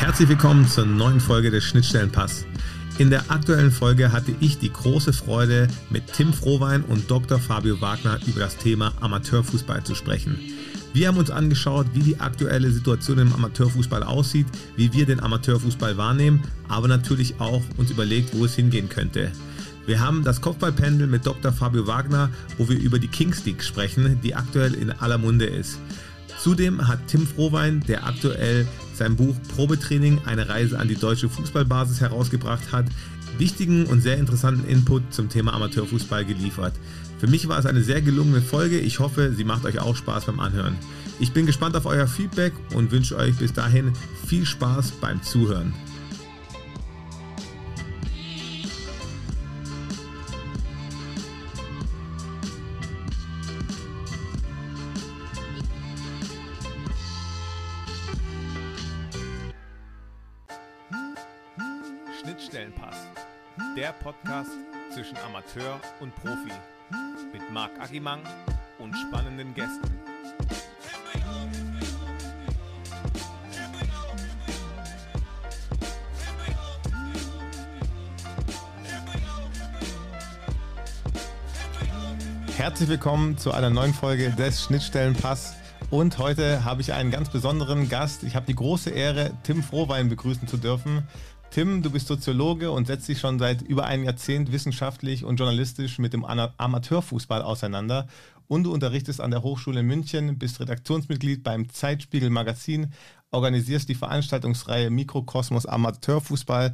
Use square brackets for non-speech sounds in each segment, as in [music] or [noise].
Herzlich willkommen zur neuen Folge des Schnittstellenpass. In der aktuellen Folge hatte ich die große Freude, mit Tim Frohwein und Dr. Fabio Wagner über das Thema Amateurfußball zu sprechen. Wir haben uns angeschaut, wie die aktuelle Situation im Amateurfußball aussieht, wie wir den Amateurfußball wahrnehmen, aber natürlich auch uns überlegt, wo es hingehen könnte. Wir haben das Kopfballpendel mit Dr. Fabio Wagner, wo wir über die Kings League sprechen, die aktuell in aller Munde ist. Zudem hat Tim Frohwein, der aktuell sein Buch Probetraining, eine Reise an die deutsche Fußballbasis herausgebracht hat, wichtigen und sehr interessanten Input zum Thema Amateurfußball geliefert. Für mich war es eine sehr gelungene Folge. Ich hoffe, sie macht euch auch Spaß beim Anhören. Ich bin gespannt auf euer Feedback und wünsche euch bis dahin viel Spaß beim Zuhören. Amateur und Profi. Mit Marc Agimang und spannenden Gästen. Herzlich willkommen zu einer neuen Folge des Schnittstellenpass. Und heute habe ich einen ganz besonderen Gast. Ich habe die große Ehre, Tim Frohwein begrüßen zu dürfen. Tim, du bist Soziologe und setzt dich schon seit über einem Jahrzehnt wissenschaftlich und journalistisch mit dem Amateurfußball auseinander. Und du unterrichtest an der Hochschule in München, bist Redaktionsmitglied beim Zeitspiegel Magazin, organisierst die Veranstaltungsreihe Mikrokosmos Amateurfußball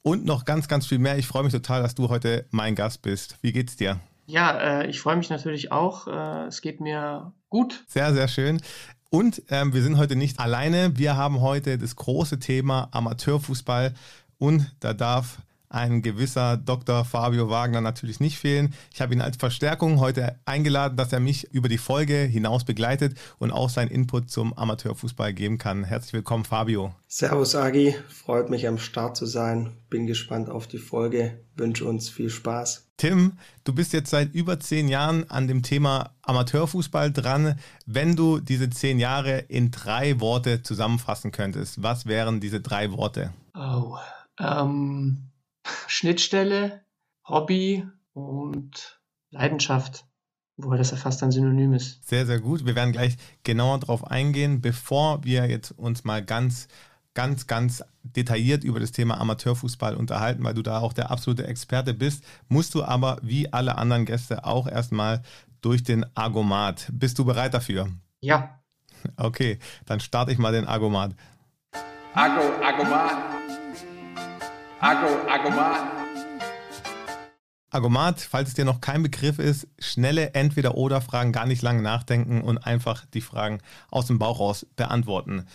und noch ganz, ganz viel mehr. Ich freue mich total, dass du heute mein Gast bist. Wie geht's dir? Ja, äh, ich freue mich natürlich auch. Äh, es geht mir gut. Sehr, sehr schön. Und ähm, wir sind heute nicht alleine. Wir haben heute das große Thema Amateurfußball und da darf ein gewisser Dr. Fabio Wagner natürlich nicht fehlen. Ich habe ihn als Verstärkung heute eingeladen, dass er mich über die Folge hinaus begleitet und auch seinen Input zum Amateurfußball geben kann. Herzlich willkommen, Fabio. Servus, Agi. Freut mich, am Start zu sein. Bin gespannt auf die Folge. Wünsche uns viel Spaß. Tim, du bist jetzt seit über zehn Jahren an dem Thema Amateurfußball dran. Wenn du diese zehn Jahre in drei Worte zusammenfassen könntest, was wären diese drei Worte? Oh, ähm, Schnittstelle, Hobby und Leidenschaft. Wobei das ja fast ein Synonym ist. Sehr, sehr gut. Wir werden gleich genauer darauf eingehen, bevor wir jetzt uns mal ganz ganz, ganz detailliert über das Thema Amateurfußball unterhalten, weil du da auch der absolute Experte bist. Musst du aber wie alle anderen Gäste auch erstmal durch den Argomat. Bist du bereit dafür? Ja. Okay, dann starte ich mal den Argomat. Argo, Argomat. Argo, Argomat. Argomat, falls es dir noch kein Begriff ist, schnelle Entweder-Oder-Fragen, gar nicht lange nachdenken und einfach die Fragen aus dem Bauch raus beantworten.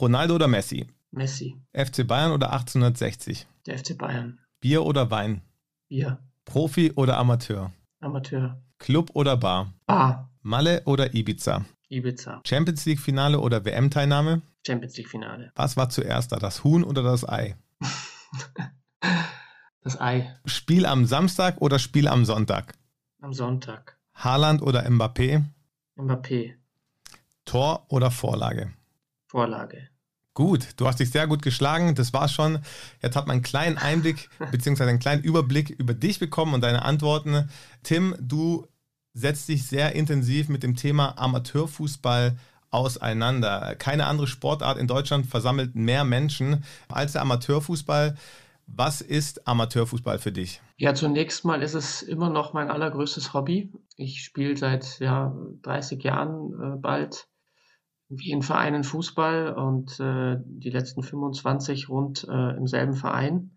Ronaldo oder Messi? Messi. FC Bayern oder 1860? Der FC Bayern. Bier oder Wein? Bier. Profi oder Amateur? Amateur. Club oder Bar? Bar. Malle oder Ibiza? Ibiza. Champions League Finale oder WM-Teilnahme? Champions League Finale. Was war zuerst da, das Huhn oder das Ei? [laughs] das Ei. Spiel am Samstag oder Spiel am Sonntag? Am Sonntag. Haaland oder Mbappé? Mbappé. Tor oder Vorlage? Vorlage. Gut, du hast dich sehr gut geschlagen. Das war schon. Jetzt hat man einen kleinen Einblick [laughs] bzw. einen kleinen Überblick über dich bekommen und deine Antworten. Tim, du setzt dich sehr intensiv mit dem Thema Amateurfußball auseinander. Keine andere Sportart in Deutschland versammelt mehr Menschen als der Amateurfußball. Was ist Amateurfußball für dich? Ja, zunächst mal ist es immer noch mein allergrößtes Hobby. Ich spiele seit ja, 30 Jahren äh, bald in Vereinen Fußball und äh, die letzten 25 rund äh, im selben Verein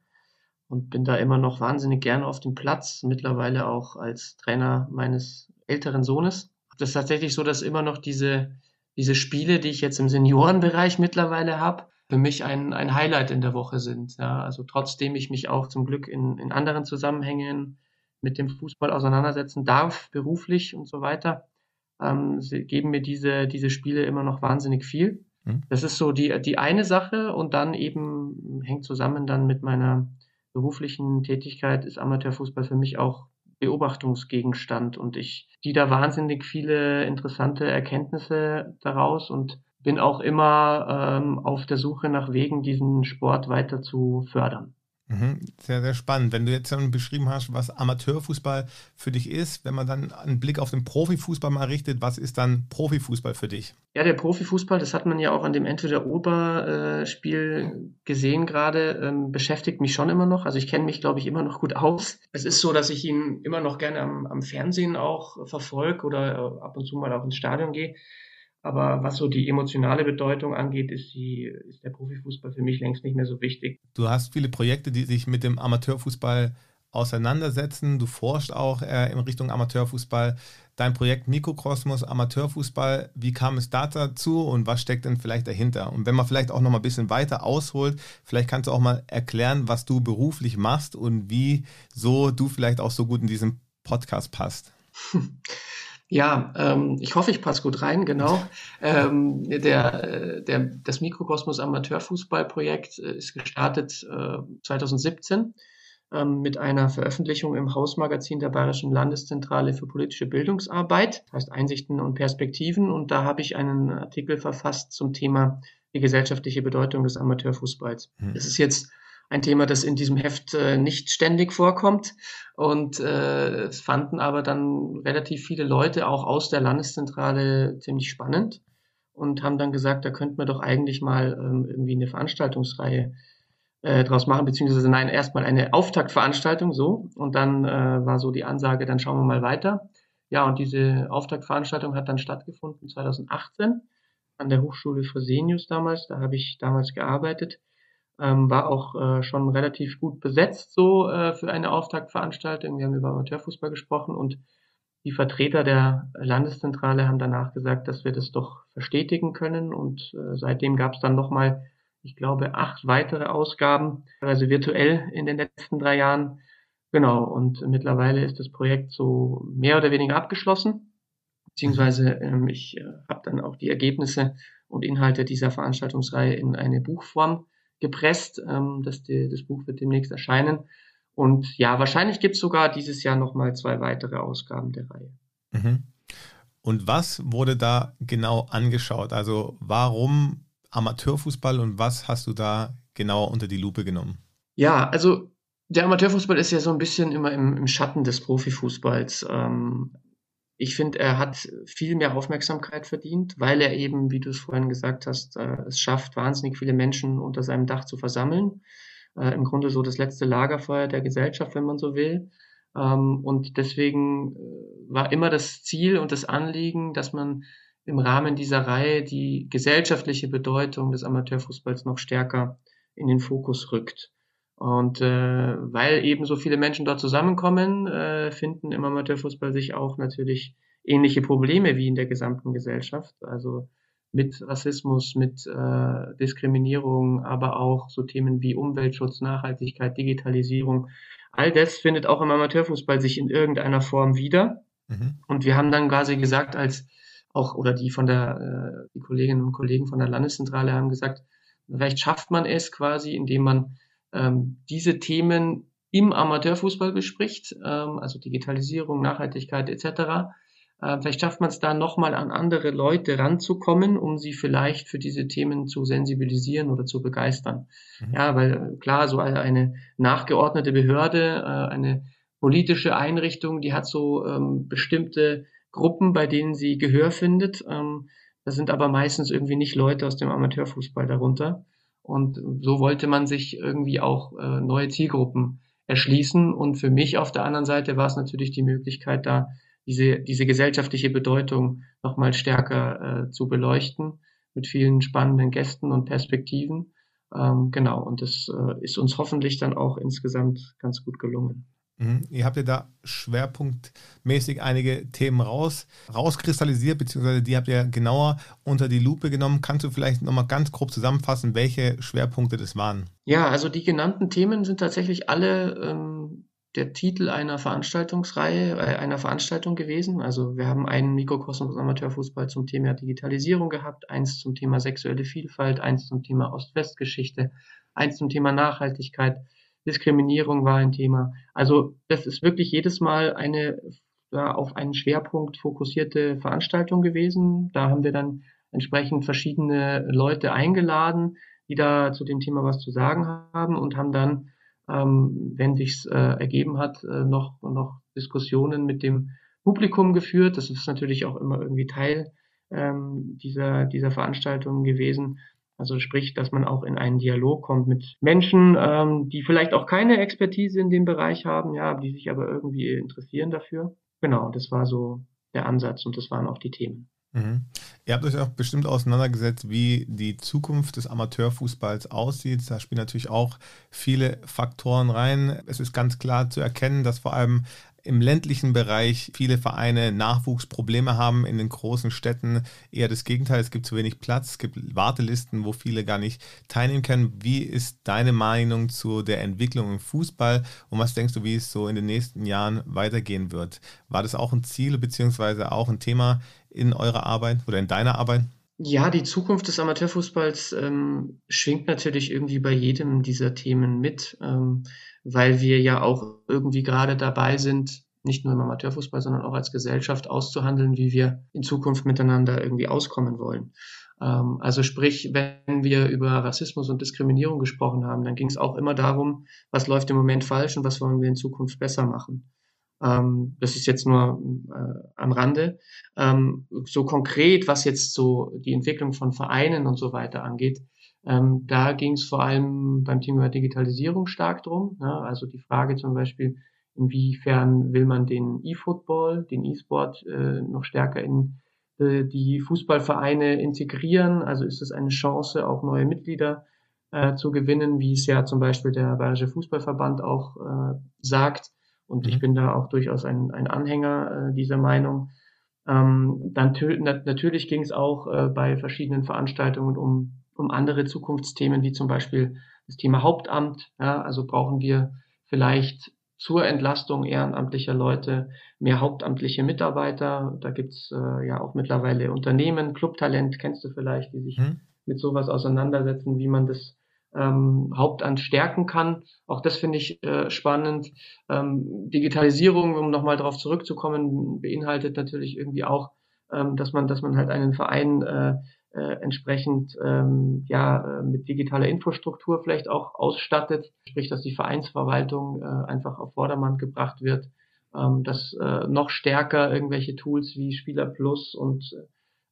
und bin da immer noch wahnsinnig gerne auf dem Platz, mittlerweile auch als Trainer meines älteren Sohnes. Das ist tatsächlich so, dass immer noch diese, diese Spiele, die ich jetzt im Seniorenbereich mittlerweile habe, für mich ein, ein Highlight in der Woche sind. Ja, also trotzdem ich mich auch zum Glück in, in anderen Zusammenhängen mit dem Fußball auseinandersetzen darf, beruflich und so weiter, ähm, sie geben mir diese, diese Spiele immer noch wahnsinnig viel. Mhm. Das ist so die, die eine Sache und dann eben hängt zusammen dann mit meiner beruflichen Tätigkeit ist Amateurfußball für mich auch Beobachtungsgegenstand und ich die da wahnsinnig viele interessante Erkenntnisse daraus und bin auch immer ähm, auf der Suche nach Wegen, diesen Sport weiter zu fördern. Mhm. Sehr, sehr spannend. Wenn du jetzt schon beschrieben hast, was Amateurfußball für dich ist, wenn man dann einen Blick auf den Profifußball mal richtet, was ist dann Profifußball für dich? Ja, der Profifußball, das hat man ja auch an dem Entweder-Ober-Spiel gesehen gerade, ähm, beschäftigt mich schon immer noch. Also ich kenne mich, glaube ich, immer noch gut aus. Es ist so, dass ich ihn immer noch gerne am, am Fernsehen auch verfolge oder äh, ab und zu mal auch ins Stadion gehe. Aber was so die emotionale Bedeutung angeht, ist, die, ist der Profifußball für mich längst nicht mehr so wichtig. Du hast viele Projekte, die sich mit dem Amateurfußball auseinandersetzen. Du forschst auch äh, in Richtung Amateurfußball. Dein Projekt Mikrokosmos Amateurfußball, wie kam es da dazu und was steckt denn vielleicht dahinter? Und wenn man vielleicht auch noch mal ein bisschen weiter ausholt, vielleicht kannst du auch mal erklären, was du beruflich machst und wie so du vielleicht auch so gut in diesem Podcast passt. [laughs] Ja, ähm, ich hoffe, ich passe gut rein, genau. [laughs] Ähm, der, der, das Mikrokosmos Amateurfußballprojekt äh, ist gestartet äh, 2017 ähm, mit einer Veröffentlichung im Hausmagazin der Bayerischen Landeszentrale für politische Bildungsarbeit, das heißt Einsichten und Perspektiven. Und da habe ich einen Artikel verfasst zum Thema die gesellschaftliche Bedeutung des Amateurfußballs. Das ist jetzt ein Thema, das in diesem Heft äh, nicht ständig vorkommt. Und äh, es fanden aber dann relativ viele Leute auch aus der Landeszentrale ziemlich spannend und haben dann gesagt, da könnten wir doch eigentlich mal ähm, irgendwie eine Veranstaltungsreihe äh, draus machen, beziehungsweise nein, erstmal eine Auftaktveranstaltung so. Und dann äh, war so die Ansage, dann schauen wir mal weiter. Ja, und diese Auftaktveranstaltung hat dann stattgefunden 2018 an der Hochschule Fresenius damals. Da habe ich damals gearbeitet ähm, war auch äh, schon relativ gut besetzt so äh, für eine Auftaktveranstaltung. Wir haben über Amateurfußball gesprochen und die Vertreter der Landeszentrale haben danach gesagt, dass wir das doch verstetigen können. Und äh, seitdem gab es dann nochmal, ich glaube, acht weitere Ausgaben, also virtuell in den letzten drei Jahren. Genau, und mittlerweile ist das Projekt so mehr oder weniger abgeschlossen. Beziehungsweise ähm, ich äh, habe dann auch die Ergebnisse und Inhalte dieser Veranstaltungsreihe in eine Buchform gepresst. Ähm, das, die, das Buch wird demnächst erscheinen. Und ja, wahrscheinlich gibt es sogar dieses Jahr nochmal zwei weitere Ausgaben der Reihe. Mhm. Und was wurde da genau angeschaut? Also warum Amateurfußball und was hast du da genauer unter die Lupe genommen? Ja, also der Amateurfußball ist ja so ein bisschen immer im, im Schatten des Profifußballs. Ähm, ich finde, er hat viel mehr Aufmerksamkeit verdient, weil er eben, wie du es vorhin gesagt hast, äh, es schafft, wahnsinnig viele Menschen unter seinem Dach zu versammeln. Äh, Im Grunde so das letzte Lagerfeuer der Gesellschaft, wenn man so will. Ähm, und deswegen äh, war immer das Ziel und das Anliegen, dass man im Rahmen dieser Reihe die gesellschaftliche Bedeutung des Amateurfußballs noch stärker in den Fokus rückt. Und äh, weil eben so viele Menschen dort zusammenkommen, äh, finden im Amateurfußball sich auch natürlich ähnliche Probleme wie in der gesamten Gesellschaft. Also mit Rassismus, mit äh, Diskriminierung, aber auch so Themen wie Umweltschutz, Nachhaltigkeit, Digitalisierung. All das findet auch im Amateurfußball sich in irgendeiner Form wieder. Mhm. Und wir haben dann quasi gesagt, als auch, oder die von der, äh, die Kolleginnen und Kollegen von der Landeszentrale haben gesagt, vielleicht schafft man es quasi, indem man diese Themen im Amateurfußball bespricht, ähm, also Digitalisierung, Nachhaltigkeit etc. Äh, vielleicht schafft man es da nochmal an andere Leute ranzukommen, um sie vielleicht für diese Themen zu sensibilisieren oder zu begeistern. Mhm. Ja, weil äh, klar, so eine nachgeordnete Behörde, äh, eine politische Einrichtung, die hat so ähm, bestimmte Gruppen, bei denen sie Gehör findet. Ähm, das sind aber meistens irgendwie nicht Leute aus dem Amateurfußball darunter. Und so wollte man sich irgendwie auch äh, neue Zielgruppen erschließen. Und für mich auf der anderen Seite war es natürlich die Möglichkeit, da diese, diese gesellschaftliche Bedeutung nochmal stärker äh, zu beleuchten mit vielen spannenden Gästen und Perspektiven. Ähm, genau, und das äh, ist uns hoffentlich dann auch insgesamt ganz gut gelungen. Mhm. Ihr habt ja da schwerpunktmäßig einige Themen raus, rauskristallisiert, beziehungsweise die habt ihr genauer unter die Lupe genommen. Kannst du vielleicht nochmal ganz grob zusammenfassen, welche Schwerpunkte das waren? Ja, also die genannten Themen sind tatsächlich alle ähm, der Titel einer Veranstaltungsreihe, äh, einer Veranstaltung gewesen. Also wir haben einen Mikrokosmos Amateurfußball zum Thema Digitalisierung gehabt, eins zum Thema sexuelle Vielfalt, eins zum Thema Ost-West-Geschichte, eins zum Thema Nachhaltigkeit Diskriminierung war ein Thema. Also das ist wirklich jedes Mal eine ja, auf einen Schwerpunkt fokussierte Veranstaltung gewesen. Da haben wir dann entsprechend verschiedene Leute eingeladen, die da zu dem Thema was zu sagen haben und haben dann, ähm, wenn sich's äh, ergeben hat, äh, noch, noch Diskussionen mit dem Publikum geführt. Das ist natürlich auch immer irgendwie Teil ähm, dieser, dieser Veranstaltung gewesen. Also sprich, dass man auch in einen Dialog kommt mit Menschen, ähm, die vielleicht auch keine Expertise in dem Bereich haben, ja, die sich aber irgendwie interessieren dafür. Genau, das war so der Ansatz und das waren auch die Themen. Mhm. Ihr habt euch auch bestimmt auseinandergesetzt, wie die Zukunft des Amateurfußballs aussieht. Da spielen natürlich auch viele Faktoren rein. Es ist ganz klar zu erkennen, dass vor allem im ländlichen Bereich viele Vereine Nachwuchsprobleme haben, in den großen Städten eher das Gegenteil. Es gibt zu wenig Platz, es gibt Wartelisten, wo viele gar nicht teilnehmen können. Wie ist deine Meinung zu der Entwicklung im Fußball und was denkst du, wie es so in den nächsten Jahren weitergehen wird? War das auch ein Ziel bzw. auch ein Thema in eurer Arbeit oder in deiner Arbeit? Ja, die Zukunft des Amateurfußballs ähm, schwingt natürlich irgendwie bei jedem dieser Themen mit. Ähm, weil wir ja auch irgendwie gerade dabei sind, nicht nur im Amateurfußball, sondern auch als Gesellschaft auszuhandeln, wie wir in Zukunft miteinander irgendwie auskommen wollen. Ähm, also sprich, wenn wir über Rassismus und Diskriminierung gesprochen haben, dann ging es auch immer darum, was läuft im Moment falsch und was wollen wir in Zukunft besser machen. Ähm, das ist jetzt nur äh, am Rande. Ähm, so konkret, was jetzt so die Entwicklung von Vereinen und so weiter angeht, ähm, da ging es vor allem beim Thema Digitalisierung stark drum. Ne? Also die Frage zum Beispiel, inwiefern will man den E-Football, den E-Sport äh, noch stärker in äh, die Fußballvereine integrieren? Also ist es eine Chance, auch neue Mitglieder äh, zu gewinnen, wie es ja zum Beispiel der Bayerische Fußballverband auch äh, sagt. Und mhm. ich bin da auch durchaus ein, ein Anhänger äh, dieser Meinung. Ähm, dann natürlich ging es auch äh, bei verschiedenen Veranstaltungen um um andere Zukunftsthemen wie zum Beispiel das Thema Hauptamt. Ja, also brauchen wir vielleicht zur Entlastung ehrenamtlicher Leute mehr hauptamtliche Mitarbeiter. Da gibt's äh, ja auch mittlerweile Unternehmen, Clubtalent kennst du vielleicht, die sich hm. mit sowas auseinandersetzen, wie man das ähm, Hauptamt stärken kann. Auch das finde ich äh, spannend. Ähm, Digitalisierung, um nochmal darauf zurückzukommen, beinhaltet natürlich irgendwie auch, ähm, dass man, dass man halt einen Verein äh, äh, entsprechend ähm, ja äh, mit digitaler Infrastruktur vielleicht auch ausstattet, sprich, dass die Vereinsverwaltung äh, einfach auf Vordermann gebracht wird, ähm, dass äh, noch stärker irgendwelche Tools wie Spieler Plus und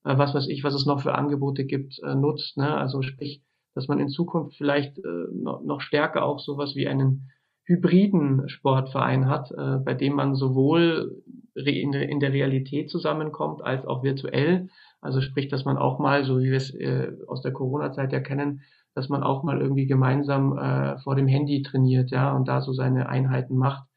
äh, was weiß ich, was es noch für Angebote gibt, äh, nutzt. Ne? Also sprich, dass man in Zukunft vielleicht äh, noch, stärker auch sowas wie einen hybriden Sportverein hat, äh, bei dem man sowohl in der Realität zusammenkommt als auch virtuell also sprich, dass man auch mal, so wie wir es äh, aus der Corona-Zeit ja kennen, dass man auch mal irgendwie gemeinsam äh, vor dem Handy trainiert, ja, und da so seine Einheiten macht.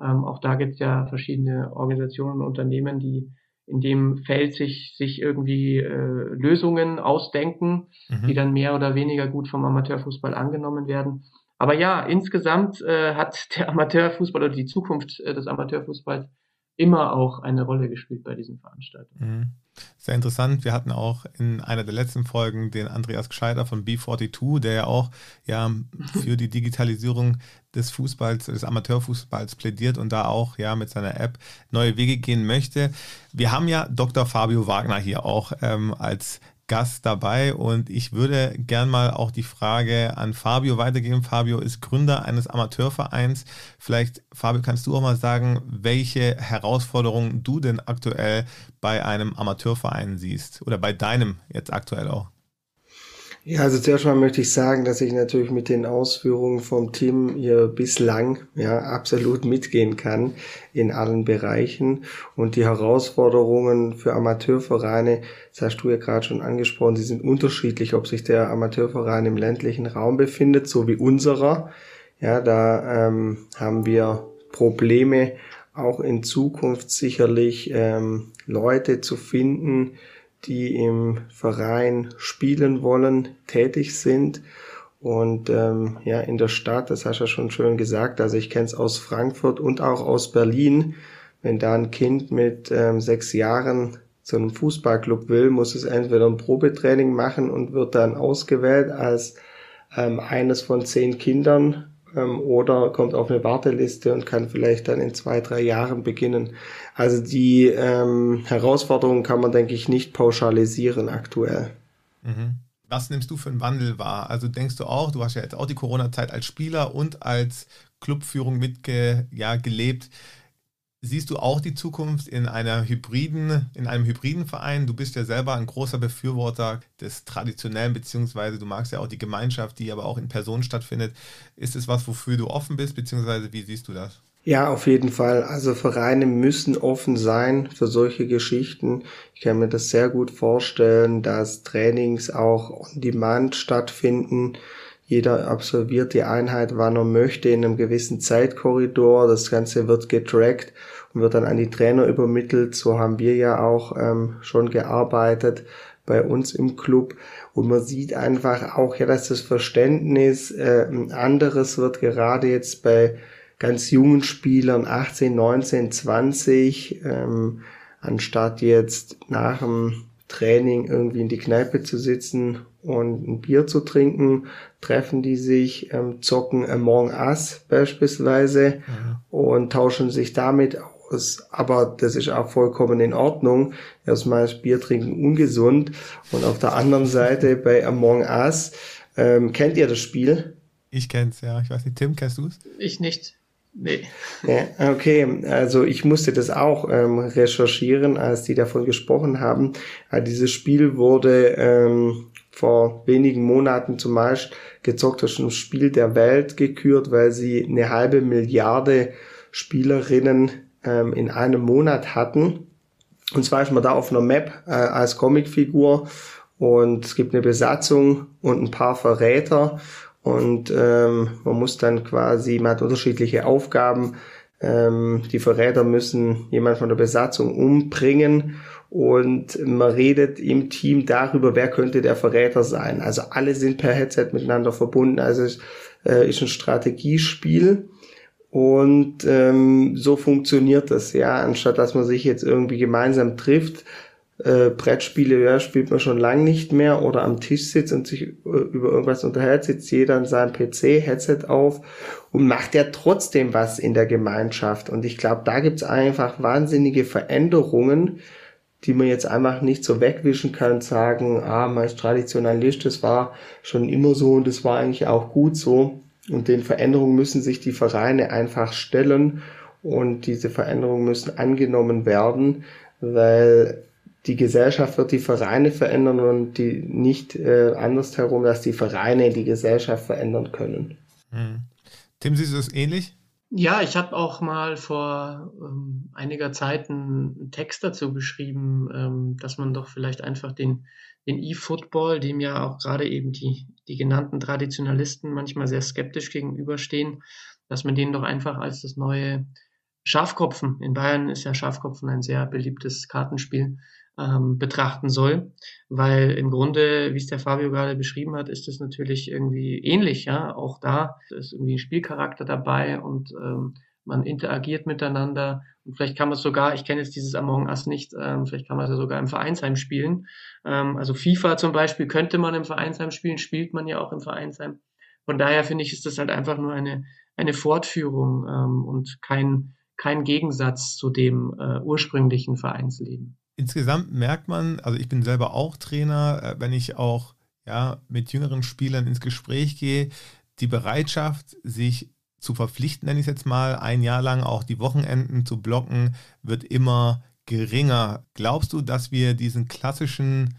Ähm, auch da gibt es ja verschiedene Organisationen und Unternehmen, die in dem Feld sich, sich irgendwie äh, Lösungen ausdenken, mhm. die dann mehr oder weniger gut vom Amateurfußball angenommen werden. Aber ja, insgesamt äh, hat der Amateurfußball oder die Zukunft äh, des Amateurfußballs immer auch eine Rolle gespielt bei diesen Veranstaltungen. Mhm. Sehr interessant. Wir hatten auch in einer der letzten Folgen den Andreas Gscheider von B42, der ja auch ja, für die Digitalisierung des Fußballs, des Amateurfußballs plädiert und da auch ja mit seiner App neue Wege gehen möchte. Wir haben ja Dr. Fabio Wagner hier auch ähm, als Gast dabei und ich würde gern mal auch die Frage an Fabio weitergeben. Fabio ist Gründer eines Amateurvereins. Vielleicht, Fabio, kannst du auch mal sagen, welche Herausforderungen du denn aktuell bei einem Amateurverein siehst oder bei deinem jetzt aktuell auch? Ja, also zuerst mal möchte ich sagen, dass ich natürlich mit den Ausführungen vom Team hier bislang ja absolut mitgehen kann in allen Bereichen und die Herausforderungen für Amateurvereine, das hast du ja gerade schon angesprochen, sie sind unterschiedlich, ob sich der Amateurverein im ländlichen Raum befindet, so wie unserer. Ja, da ähm, haben wir Probleme, auch in Zukunft sicherlich ähm, Leute zu finden, die im Verein spielen wollen, tätig sind. Und ähm, ja, in der Stadt, das hast du ja schon schön gesagt, also ich kenne es aus Frankfurt und auch aus Berlin, wenn da ein Kind mit ähm, sechs Jahren zu einem Fußballclub will, muss es entweder ein Probetraining machen und wird dann ausgewählt als ähm, eines von zehn Kindern ähm, oder kommt auf eine Warteliste und kann vielleicht dann in zwei, drei Jahren beginnen. Also die ähm, Herausforderungen kann man, denke ich, nicht pauschalisieren aktuell. Mhm. Was nimmst du für einen Wandel wahr? Also denkst du auch, du hast ja jetzt auch die Corona-Zeit als Spieler und als Clubführung mitgelebt. Ja, Siehst du auch die Zukunft in einer hybriden, in einem hybriden Verein? Du bist ja selber ein großer Befürworter des traditionellen, beziehungsweise du magst ja auch die Gemeinschaft, die aber auch in Person stattfindet. Ist es was, wofür du offen bist, beziehungsweise wie siehst du das? Ja, auf jeden Fall. Also Vereine müssen offen sein für solche Geschichten. Ich kann mir das sehr gut vorstellen, dass Trainings auch on demand stattfinden. Jeder absolviert die Einheit, wann er möchte, in einem gewissen Zeitkorridor. Das Ganze wird getrackt wird dann an die Trainer übermittelt. So haben wir ja auch ähm, schon gearbeitet bei uns im Club. Und man sieht einfach auch, ja, dass das Verständnis äh, anderes wird, gerade jetzt bei ganz jungen Spielern, 18, 19, 20, ähm, anstatt jetzt nach dem Training irgendwie in die Kneipe zu sitzen und ein Bier zu trinken, treffen die sich, ähm, zocken Among Us beispielsweise mhm. und tauschen sich damit aus. Aber das ist auch vollkommen in Ordnung. Erstmal ist Bier trinken ungesund und auf der anderen Seite bei Among Us, ähm, kennt ihr das Spiel? Ich kenn's, ja. Ich weiß nicht, Tim, kennst du's? Ich nicht. Nee. Ja, okay, also ich musste das auch ähm, recherchieren, als die davon gesprochen haben. Also dieses Spiel wurde ähm, vor wenigen Monaten zum Beispiel gezockt das Spiel der Welt gekürt, weil sie eine halbe Milliarde Spielerinnen ähm, in einem Monat hatten. Und zwar ist man da auf einer Map äh, als Comicfigur und es gibt eine Besatzung und ein paar Verräter und ähm, man muss dann quasi, man hat unterschiedliche Aufgaben. Ähm, die Verräter müssen jemand von der Besatzung umbringen und man redet im Team darüber, wer könnte der Verräter sein. Also alle sind per Headset miteinander verbunden. Also es äh, ist ein Strategiespiel. Und ähm, so funktioniert das, ja, anstatt dass man sich jetzt irgendwie gemeinsam trifft, äh, Brettspiele ja, spielt man schon lang nicht mehr oder am Tisch sitzt und sich äh, über irgendwas unterhält, sitzt jeder an seinem PC, Headset auf und macht ja trotzdem was in der Gemeinschaft. Und ich glaube, da gibt's einfach wahnsinnige Veränderungen, die man jetzt einfach nicht so wegwischen kann und sagen, ah, man ist Traditionalist, das war schon immer so und das war eigentlich auch gut so. Und den Veränderungen müssen sich die Vereine einfach stellen und diese Veränderungen müssen angenommen werden, weil die Gesellschaft wird die Vereine verändern und die nicht äh, andersherum, dass die Vereine die Gesellschaft verändern können. Hm. Tim, siehst du das ähnlich? Ja, ich habe auch mal vor ähm, einiger Zeit einen Text dazu geschrieben, ähm, dass man doch vielleicht einfach den, den E-Football, dem ja auch gerade eben die, die genannten Traditionalisten manchmal sehr skeptisch gegenüberstehen, dass man den doch einfach als das neue Schafkopfen, in Bayern ist ja Schafkopfen ein sehr beliebtes Kartenspiel, ähm, betrachten soll. Weil im Grunde, wie es der Fabio gerade beschrieben hat, ist es natürlich irgendwie ähnlich, ja. Auch da ist irgendwie ein Spielcharakter dabei und ähm, man interagiert miteinander. Und vielleicht kann man sogar, ich kenne jetzt dieses Among Us nicht, ähm, vielleicht kann man es ja sogar im Vereinsheim spielen. Ähm, also FIFA zum Beispiel könnte man im Vereinsheim spielen, spielt man ja auch im Vereinsheim. Von daher finde ich, ist das halt einfach nur eine, eine Fortführung ähm, und kein, kein Gegensatz zu dem äh, ursprünglichen Vereinsleben insgesamt merkt man, also ich bin selber auch Trainer, äh, wenn ich auch ja, mit jüngeren Spielern ins Gespräch gehe, die Bereitschaft, sich zu verpflichten, nenne ich es jetzt mal, ein Jahr lang auch die Wochenenden zu blocken, wird immer geringer. Glaubst du, dass wir diesen klassischen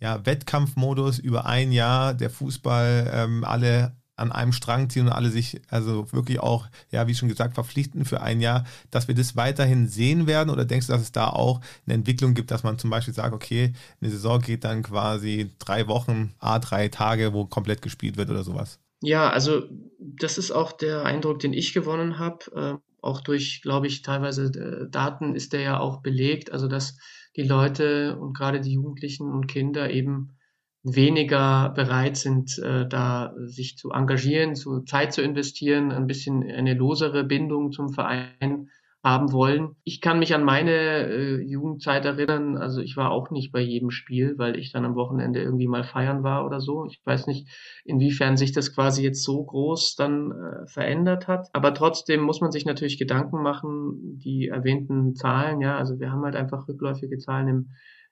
ja, Wettkampfmodus über ein Jahr, der Fußball ähm, alle an einem Strang ziehen und alle sich also wirklich auch, ja, wie schon gesagt, verpflichten für ein Jahr, dass wir das weiterhin sehen werden? Oder denkst du, dass es da auch eine Entwicklung gibt, dass man zum Beispiel sagt, okay, eine Saison geht dann quasi drei Wochen, a drei Tage, wo komplett gespielt wird oder sowas? Ja, also das ist auch der Eindruck, den ich gewonnen habe. Äh, auch durch, glaube ich, teilweise äh, Daten ist der ja auch belegt. Also dass die Leute und gerade die Jugendlichen und Kinder eben weniger bereit sind, äh, da sich zu engagieren, zu Zeit zu investieren, ein bisschen eine losere Bindung zum Verein haben wollen. Ich kann mich an meine äh, Jugendzeit erinnern, also ich war auch nicht bei jedem Spiel, weil ich dann am Wochenende irgendwie mal feiern war oder so. Ich weiß nicht, inwiefern sich das quasi jetzt so groß dann äh, verändert hat. Aber trotzdem muss man sich natürlich Gedanken machen, die erwähnten Zahlen, ja, also wir haben halt einfach rückläufige Zahlen im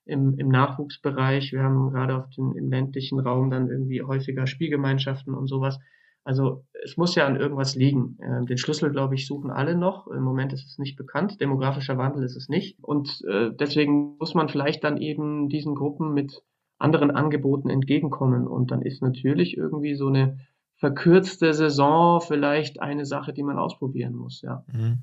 im, im Nachwuchsbereich. Wir haben gerade auf den, im ländlichen Raum dann irgendwie häufiger Spielgemeinschaften und sowas. Also es muss ja an irgendwas liegen. Äh, den Schlüssel, glaube ich, suchen alle noch. Im Moment ist es nicht bekannt. Demografischer Wandel ist es nicht. Und äh, deswegen muss man vielleicht dann eben diesen Gruppen mit anderen Angeboten entgegenkommen. Und dann ist natürlich irgendwie so eine verkürzte Saison vielleicht eine Sache, die man ausprobieren muss, ja. Mhm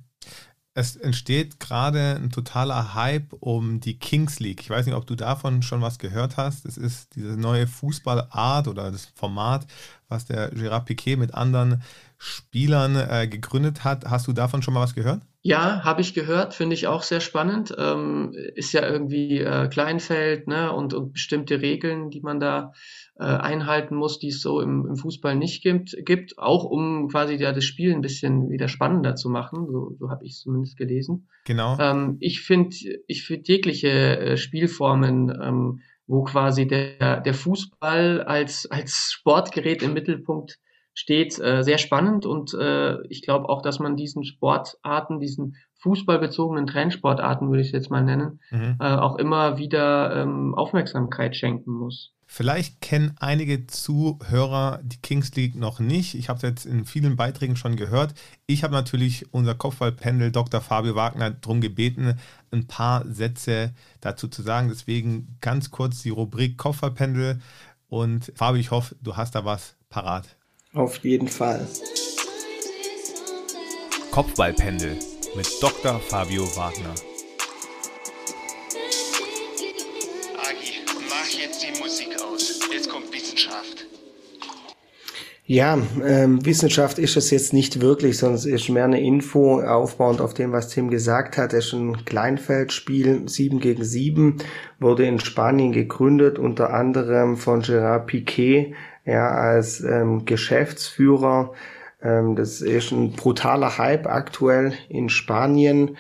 es entsteht gerade ein totaler Hype um die Kings League. Ich weiß nicht, ob du davon schon was gehört hast. Das ist diese neue Fußballart oder das Format, was der Gérard Piquet mit anderen Spielern äh, gegründet hat. Hast du davon schon mal was gehört? Ja, habe ich gehört, finde ich auch sehr spannend. Ähm, ist ja irgendwie äh, Kleinfeld ne? und, und bestimmte Regeln, die man da äh, einhalten muss, die es so im, im Fußball nicht gibt, gibt, auch um quasi ja das Spiel ein bisschen wieder spannender zu machen. So, so habe ich es zumindest gelesen. Genau. Ähm, ich finde ich find jegliche äh, Spielformen, ähm, wo quasi der, der Fußball als, als Sportgerät im Mittelpunkt steht, äh, sehr spannend und äh, ich glaube auch, dass man diesen Sportarten, diesen fußballbezogenen Trendsportarten, würde ich es jetzt mal nennen, mhm. äh, auch immer wieder ähm, Aufmerksamkeit schenken muss. Vielleicht kennen einige Zuhörer die Kings League noch nicht. Ich habe es jetzt in vielen Beiträgen schon gehört. Ich habe natürlich unser Kopfballpendel Dr. Fabio Wagner darum gebeten, ein paar Sätze dazu zu sagen. Deswegen ganz kurz die Rubrik Kopfballpendel. Und Fabio, ich hoffe, du hast da was parat. Auf jeden Fall. Kopfballpendel mit Dr. Fabio Wagner. Ja, ähm, Wissenschaft ist es jetzt nicht wirklich, sondern es ist mehr eine Info aufbauend auf dem, was Tim gesagt hat. Es ist ein Kleinfeldspiel, 7 gegen 7, wurde in Spanien gegründet, unter anderem von Gerard Piquet, ja, als ähm, Geschäftsführer. Ähm, das ist ein brutaler Hype aktuell in Spanien.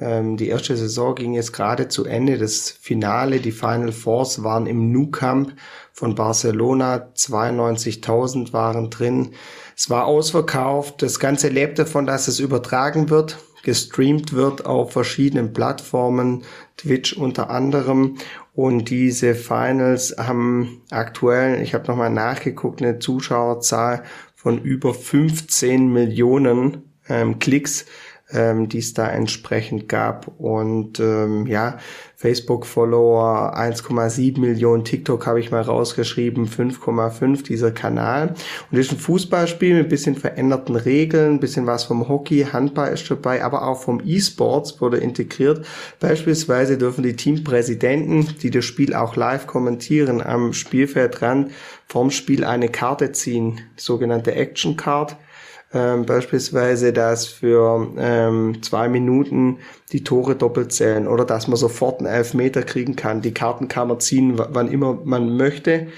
Ähm, die erste Saison ging jetzt gerade zu Ende. Das Finale, die Final Fours waren im Nou Camp von Barcelona. 92.000 waren drin. Es war ausverkauft. Das Ganze lebt davon, dass es übertragen wird, gestreamt wird auf verschiedenen Plattformen, Twitch unter anderem. Und diese Finals haben aktuell, ich habe nochmal nachgeguckt, eine Zuschauerzahl von über 15 Millionen ähm, Klicks ähm, die es da entsprechend gab. Und ähm, ja, Facebook-Follower 1,7 Millionen, TikTok habe ich mal rausgeschrieben, 5,5 dieser Kanal. Und das ist ein Fußballspiel mit bisschen veränderten Regeln, bisschen was vom Hockey, Handball ist dabei, aber auch vom E-Sports wurde integriert. Beispielsweise dürfen die Teampräsidenten, die das Spiel auch live kommentieren, am Spielfeldrand vorm Spiel eine Karte ziehen, sogenannte Action Card ähm, beispielsweise, dass für ähm, zwei Minuten die Tore doppelt zählen oder dass man sofort einen Elfmeter kriegen kann. Die Karten kann man ziehen, wann immer man möchte.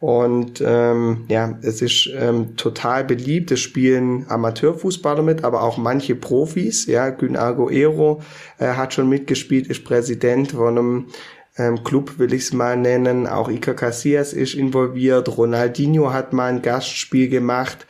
Und ähm, ja, es ist ähm, total beliebt. Es spielen Amateurfußballer mit, aber auch manche Profis. Ja, Gün Aguero äh, hat schon mitgespielt, ist Präsident von einem ähm, Club, will ich es mal nennen. Auch Iker Casillas ist involviert. Ronaldinho hat mal ein Gastspiel gemacht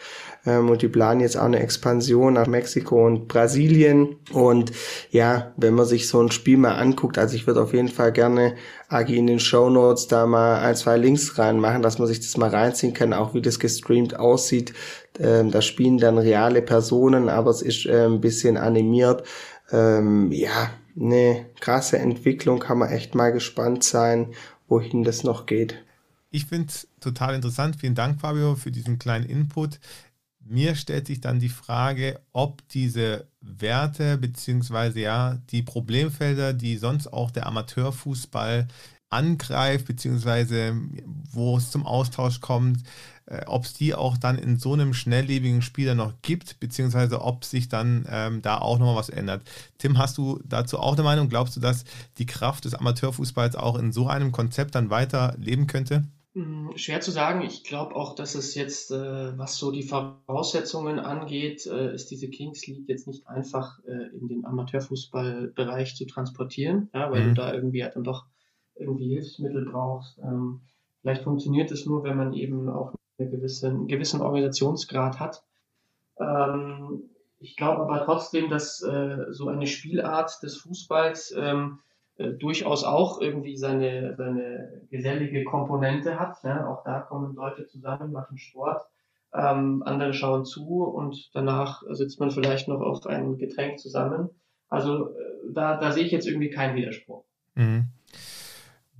ähm, und die planen jetzt auch eine Expansion nach Mexiko und Brasilien. Und ja, wenn man sich so ein Spiel mal anguckt, also ich würde auf jeden Fall gerne Agi in den Show Notes da mal ein, zwei Links reinmachen, dass man sich das mal reinziehen kann, auch wie das gestreamt aussieht. Ähm, da spielen dann reale Personen, aber es ist äh, ein bisschen animiert. Ähm, ja, eine krasse Entwicklung, kann man echt mal gespannt sein, wohin das noch geht. Ich finde es total interessant. Vielen Dank, Fabio, für diesen kleinen Input. Mir stellt sich dann die Frage, ob diese Werte beziehungsweise ja die Problemfelder, die sonst auch der Amateurfußball angreift, beziehungsweise wo es zum Austausch kommt, äh, ob es die auch dann in so einem schnelllebigen Spiel dann noch gibt, beziehungsweise ob sich dann ähm, da auch nochmal was ändert. Tim, hast du dazu auch eine Meinung? Glaubst du, dass die Kraft des Amateurfußballs auch in so einem Konzept dann weiter leben könnte? Schwer zu sagen. Ich glaube auch, dass es jetzt, äh, was so die Voraussetzungen angeht, äh, ist diese Kings League jetzt nicht einfach äh, in den Amateurfußballbereich zu transportieren, ja, weil mhm. du da irgendwie halt dann doch irgendwie Hilfsmittel brauchst. Ähm, vielleicht funktioniert es nur, wenn man eben auch eine gewisse, einen gewissen Organisationsgrad hat. Ähm, ich glaube aber trotzdem, dass äh, so eine Spielart des Fußballs ähm, äh, durchaus auch irgendwie seine, seine gesellige Komponente hat. Ne? Auch da kommen Leute zusammen, machen Sport, ähm, andere schauen zu und danach sitzt man vielleicht noch auf ein Getränk zusammen. Also äh, da, da sehe ich jetzt irgendwie keinen Widerspruch. Mhm.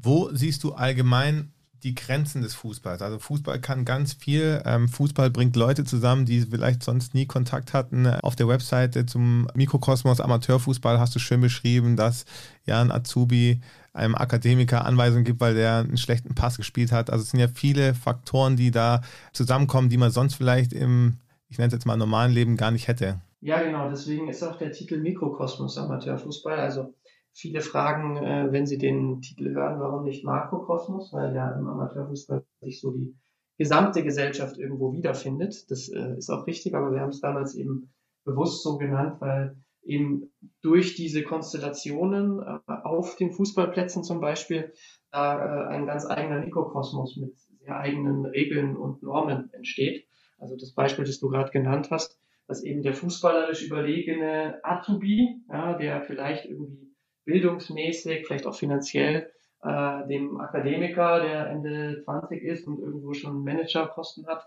Wo siehst du allgemein die Grenzen des Fußballs. Also Fußball kann ganz viel. Ähm, Fußball bringt Leute zusammen, die vielleicht sonst nie Kontakt hatten. Auf der Webseite zum Mikrokosmos Amateurfußball hast du schön beschrieben, dass ja ein Azubi einem Akademiker Anweisungen gibt, weil der einen schlechten Pass gespielt hat. Also es sind ja viele Faktoren, die da zusammenkommen, die man sonst vielleicht im, ich nenne es jetzt mal normalen Leben gar nicht hätte. Ja, genau. Deswegen ist auch der Titel Mikrokosmos Amateurfußball. Also Viele fragen, äh, wenn sie den Titel hören, warum nicht Makrokosmos, weil ja im Amateurfußball sich so die gesamte Gesellschaft irgendwo wiederfindet. Das äh, ist auch richtig, aber wir haben es damals eben bewusst so genannt, weil eben durch diese Konstellationen äh, auf den Fußballplätzen zum Beispiel da äh, ein ganz eigener Mikrokosmos mit sehr eigenen Regeln und Normen entsteht. Also das Beispiel, das du gerade genannt hast, dass eben der fußballerisch überlegene Atubi, ja, der vielleicht irgendwie bildungsmäßig, vielleicht auch finanziell äh, dem Akademiker, der Ende 20 ist und irgendwo schon Managerposten hat,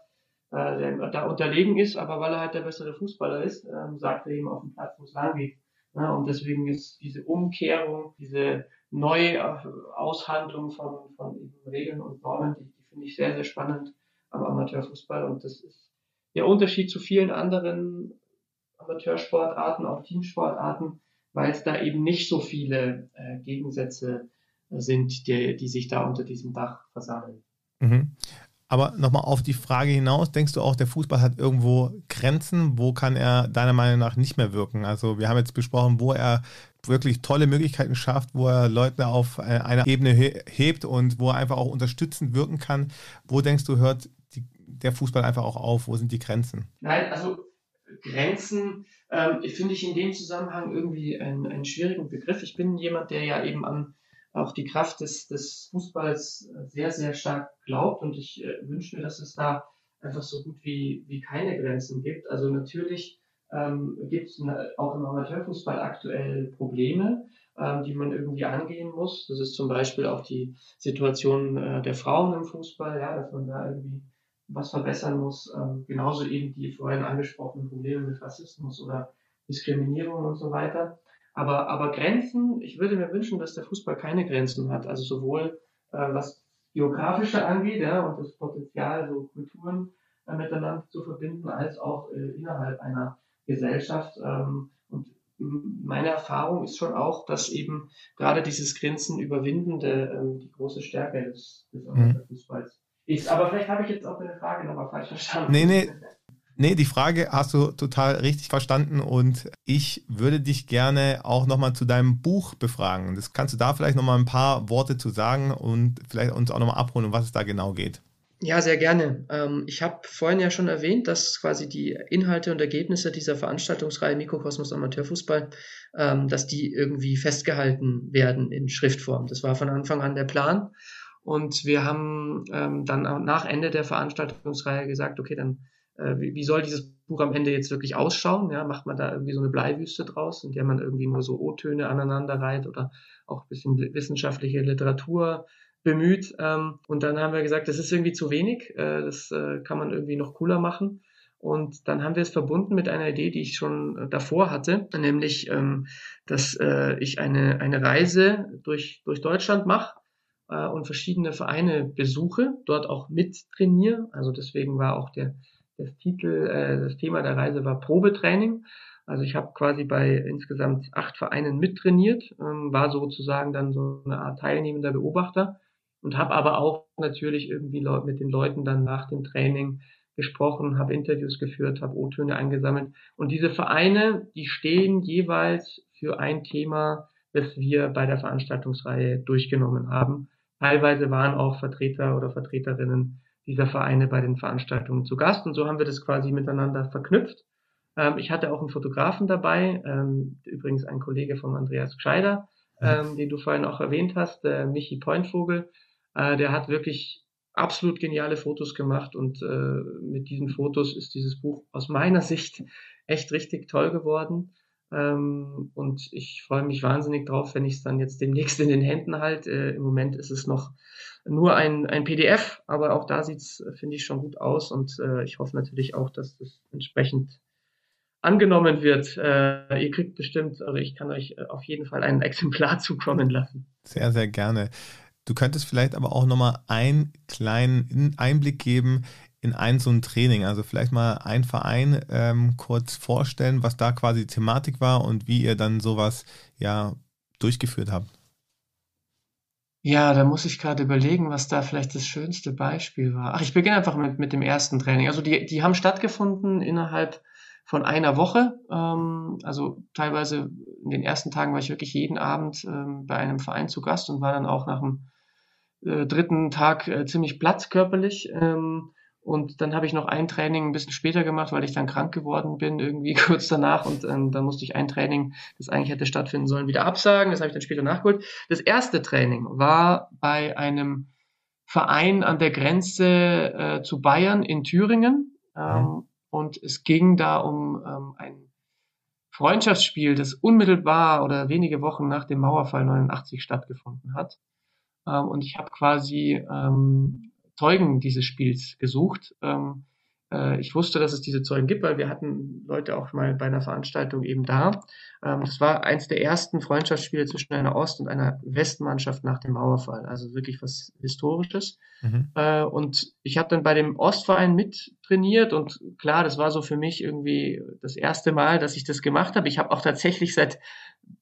äh, der da unterlegen ist, aber weil er halt der bessere Fußballer ist, ähm, sagt er ihm auf dem Platz, wo es lang geht. Ja, und deswegen ist diese Umkehrung, diese Neuaushandlung von, von Regeln und Normen, die, die finde ich sehr, sehr spannend am Amateurfußball. Und das ist der Unterschied zu vielen anderen Amateursportarten, auch Teamsportarten, weil es da eben nicht so viele äh, Gegensätze äh, sind, die, die sich da unter diesem Dach versammeln. Mhm. Aber nochmal auf die Frage hinaus, denkst du auch, der Fußball hat irgendwo Grenzen? Wo kann er deiner Meinung nach nicht mehr wirken? Also wir haben jetzt besprochen, wo er wirklich tolle Möglichkeiten schafft, wo er Leute auf äh, einer Ebene hebt und wo er einfach auch unterstützend wirken kann. Wo denkst du, hört die, der Fußball einfach auch auf? Wo sind die Grenzen? Nein, also Grenzen ähm, finde ich in dem Zusammenhang irgendwie einen, einen schwierigen Begriff. Ich bin jemand, der ja eben an auch die Kraft des, des Fußballs sehr, sehr stark glaubt und ich äh, wünsche mir, dass es da einfach so gut wie, wie keine Grenzen gibt. Also natürlich ähm, gibt es auch im Amateurfußball aktuell Probleme, ähm, die man irgendwie angehen muss. Das ist zum Beispiel auch die Situation äh, der Frauen im Fußball, ja, dass man da irgendwie was verbessern muss. Ähm, genauso eben die vorhin angesprochenen Probleme mit Rassismus oder Diskriminierung und so weiter. Aber, aber Grenzen, ich würde mir wünschen, dass der Fußball keine Grenzen hat. Also sowohl äh, was geografische angeht ja, und das Potenzial, so Kulturen äh, miteinander zu verbinden, als auch äh, innerhalb einer Gesellschaft. Ähm, und meine Erfahrung ist schon auch, dass eben gerade dieses Grenzen überwindende ähm, die große Stärke des, des mhm. Fußballs ist. Aber vielleicht habe ich jetzt auch deine Frage nochmal falsch verstanden. Nee, nee. Nee, die Frage hast du total richtig verstanden und ich würde dich gerne auch nochmal zu deinem Buch befragen. Das kannst du da vielleicht nochmal ein paar Worte zu sagen und vielleicht uns auch nochmal abholen, um was es da genau geht. Ja, sehr gerne. Ähm, ich habe vorhin ja schon erwähnt, dass quasi die Inhalte und Ergebnisse dieser Veranstaltungsreihe Mikrokosmos Amateurfußball, ähm, dass die irgendwie festgehalten werden in Schriftform. Das war von Anfang an der Plan. Und wir haben ähm, dann nach Ende der Veranstaltungsreihe gesagt, okay, dann äh, wie, soll dieses Buch am Ende jetzt wirklich ausschauen? Ja, macht man da irgendwie so eine Bleiwüste draus, in der man irgendwie nur so O-Töne aneinander reiht oder auch ein bisschen wissenschaftliche Literatur bemüht. Ähm, und dann haben wir gesagt, das ist irgendwie zu wenig, äh, das äh, kann man irgendwie noch cooler machen. Und dann haben wir es verbunden mit einer Idee, die ich schon davor hatte, nämlich, ähm, dass äh, ich eine, eine Reise durch, durch Deutschland mache äh, und verschiedene Vereine besuche, dort auch mittrainiere. Also deswegen war auch der, der Titel, äh, das Thema der Reise war Probetraining. Also ich habe quasi bei insgesamt acht Vereinen mittrainiert, ähm, war sozusagen dann so eine Art teilnehmender Beobachter und habe aber auch natürlich irgendwie mit den Leuten dann nach dem Training gesprochen, habe Interviews geführt, habe O-Töne eingesammelt. Und diese Vereine, die stehen jeweils für ein Thema, das wir bei der Veranstaltungsreihe durchgenommen haben teilweise waren auch Vertreter oder Vertreterinnen dieser Vereine bei den Veranstaltungen zu Gast und so haben wir das quasi miteinander verknüpft. Ähm, ich hatte auch einen Fotografen dabei, ähm, übrigens ein Kollege von Andreas Gscheider, ähm, den du vorhin auch erwähnt hast, der Michi Pointvogel. Äh, der hat wirklich absolut geniale Fotos gemacht und äh, mit diesen Fotos ist dieses Buch aus meiner Sicht echt richtig toll geworden. Ähm, und ich freue mich wahnsinnig drauf, wenn ich es dann jetzt demnächst in den Händen halte. Äh, Im Moment ist es noch nur ein, ein PDF, aber auch da sieht es, finde ich, schon gut aus und äh, ich hoffe natürlich auch, dass das entsprechend angenommen wird. Äh, ihr kriegt bestimmt, also ich kann euch äh, auf jeden Fall ein Exemplar [laughs] zukommen lassen. Sehr, sehr gerne. Du könntest vielleicht aber auch nochmal einen kleinen Einblick geben in ein so ein Training. Also vielleicht mal ein Verein ähm, kurz vorstellen, was da quasi die Thematik war und wie ihr dann sowas ja durchgeführt habt. Ja, da muss ich gerade überlegen, was da vielleicht das schönste Beispiel war. Ach, ich beginne einfach mit, mit dem ersten Training. Also die, die haben stattgefunden innerhalb von einer Woche. Ähm, also teilweise in den ersten Tagen war ich wirklich jeden Abend ähm, bei einem Verein zu Gast und war dann auch nach dem äh, dritten Tag äh, ziemlich platt körperlich. Ähm, und dann habe ich noch ein Training ein bisschen später gemacht, weil ich dann krank geworden bin, irgendwie [laughs] kurz danach. Und ähm, dann musste ich ein Training, das eigentlich hätte stattfinden sollen, wieder absagen. Das habe ich dann später nachgeholt. Das erste Training war bei einem Verein an der Grenze äh, zu Bayern in Thüringen. Ähm, mhm. Und es ging da um ähm, ein Freundschaftsspiel, das unmittelbar oder wenige Wochen nach dem Mauerfall 89 stattgefunden hat. Ähm, und ich habe quasi ähm, Zeugen dieses Spiels gesucht. Ähm, äh, ich wusste, dass es diese Zeugen gibt, weil wir hatten Leute auch mal bei einer Veranstaltung eben da. Ähm, das war eins der ersten Freundschaftsspiele zwischen einer Ost- und einer Westmannschaft nach dem Mauerfall. Also wirklich was Historisches. Mhm. Äh, und ich habe dann bei dem Ostverein mit trainiert und klar, das war so für mich irgendwie das erste Mal, dass ich das gemacht habe. Ich habe auch tatsächlich seit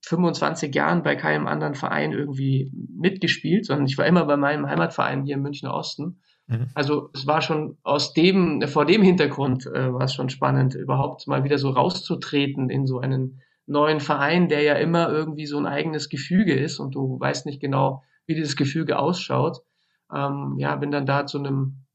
25 Jahren bei keinem anderen Verein irgendwie mitgespielt, sondern ich war immer bei meinem Heimatverein hier im Münchner Osten. Mhm. Also es war schon aus dem, vor dem Hintergrund äh, war es schon spannend, überhaupt mal wieder so rauszutreten in so einen neuen Verein, der ja immer irgendwie so ein eigenes Gefüge ist und du weißt nicht genau, wie dieses Gefüge ausschaut. Ähm, ja, bin dann da zu einem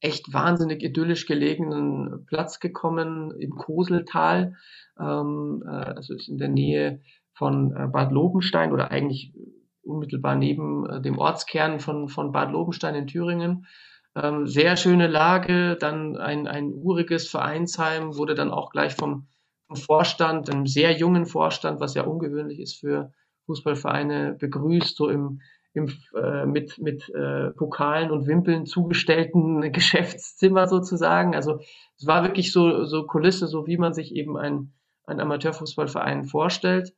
echt wahnsinnig idyllisch gelegenen Platz gekommen im Koseltal. Ähm, äh, also ist in der Nähe von äh, Bad Lobenstein oder eigentlich unmittelbar neben äh, dem Ortskern von, von Bad Lobenstein in Thüringen. Ähm, sehr schöne Lage, dann ein, ein uriges Vereinsheim, wurde dann auch gleich vom, vom Vorstand, einem sehr jungen Vorstand, was ja ungewöhnlich ist für Fußballvereine, begrüßt, so im, im äh, mit, mit äh, Pokalen und Wimpeln zugestellten [laughs] Geschäftszimmer sozusagen. Also es war wirklich so, so Kulisse, so wie man sich eben ein, ein Amateurfußballverein vorstellt.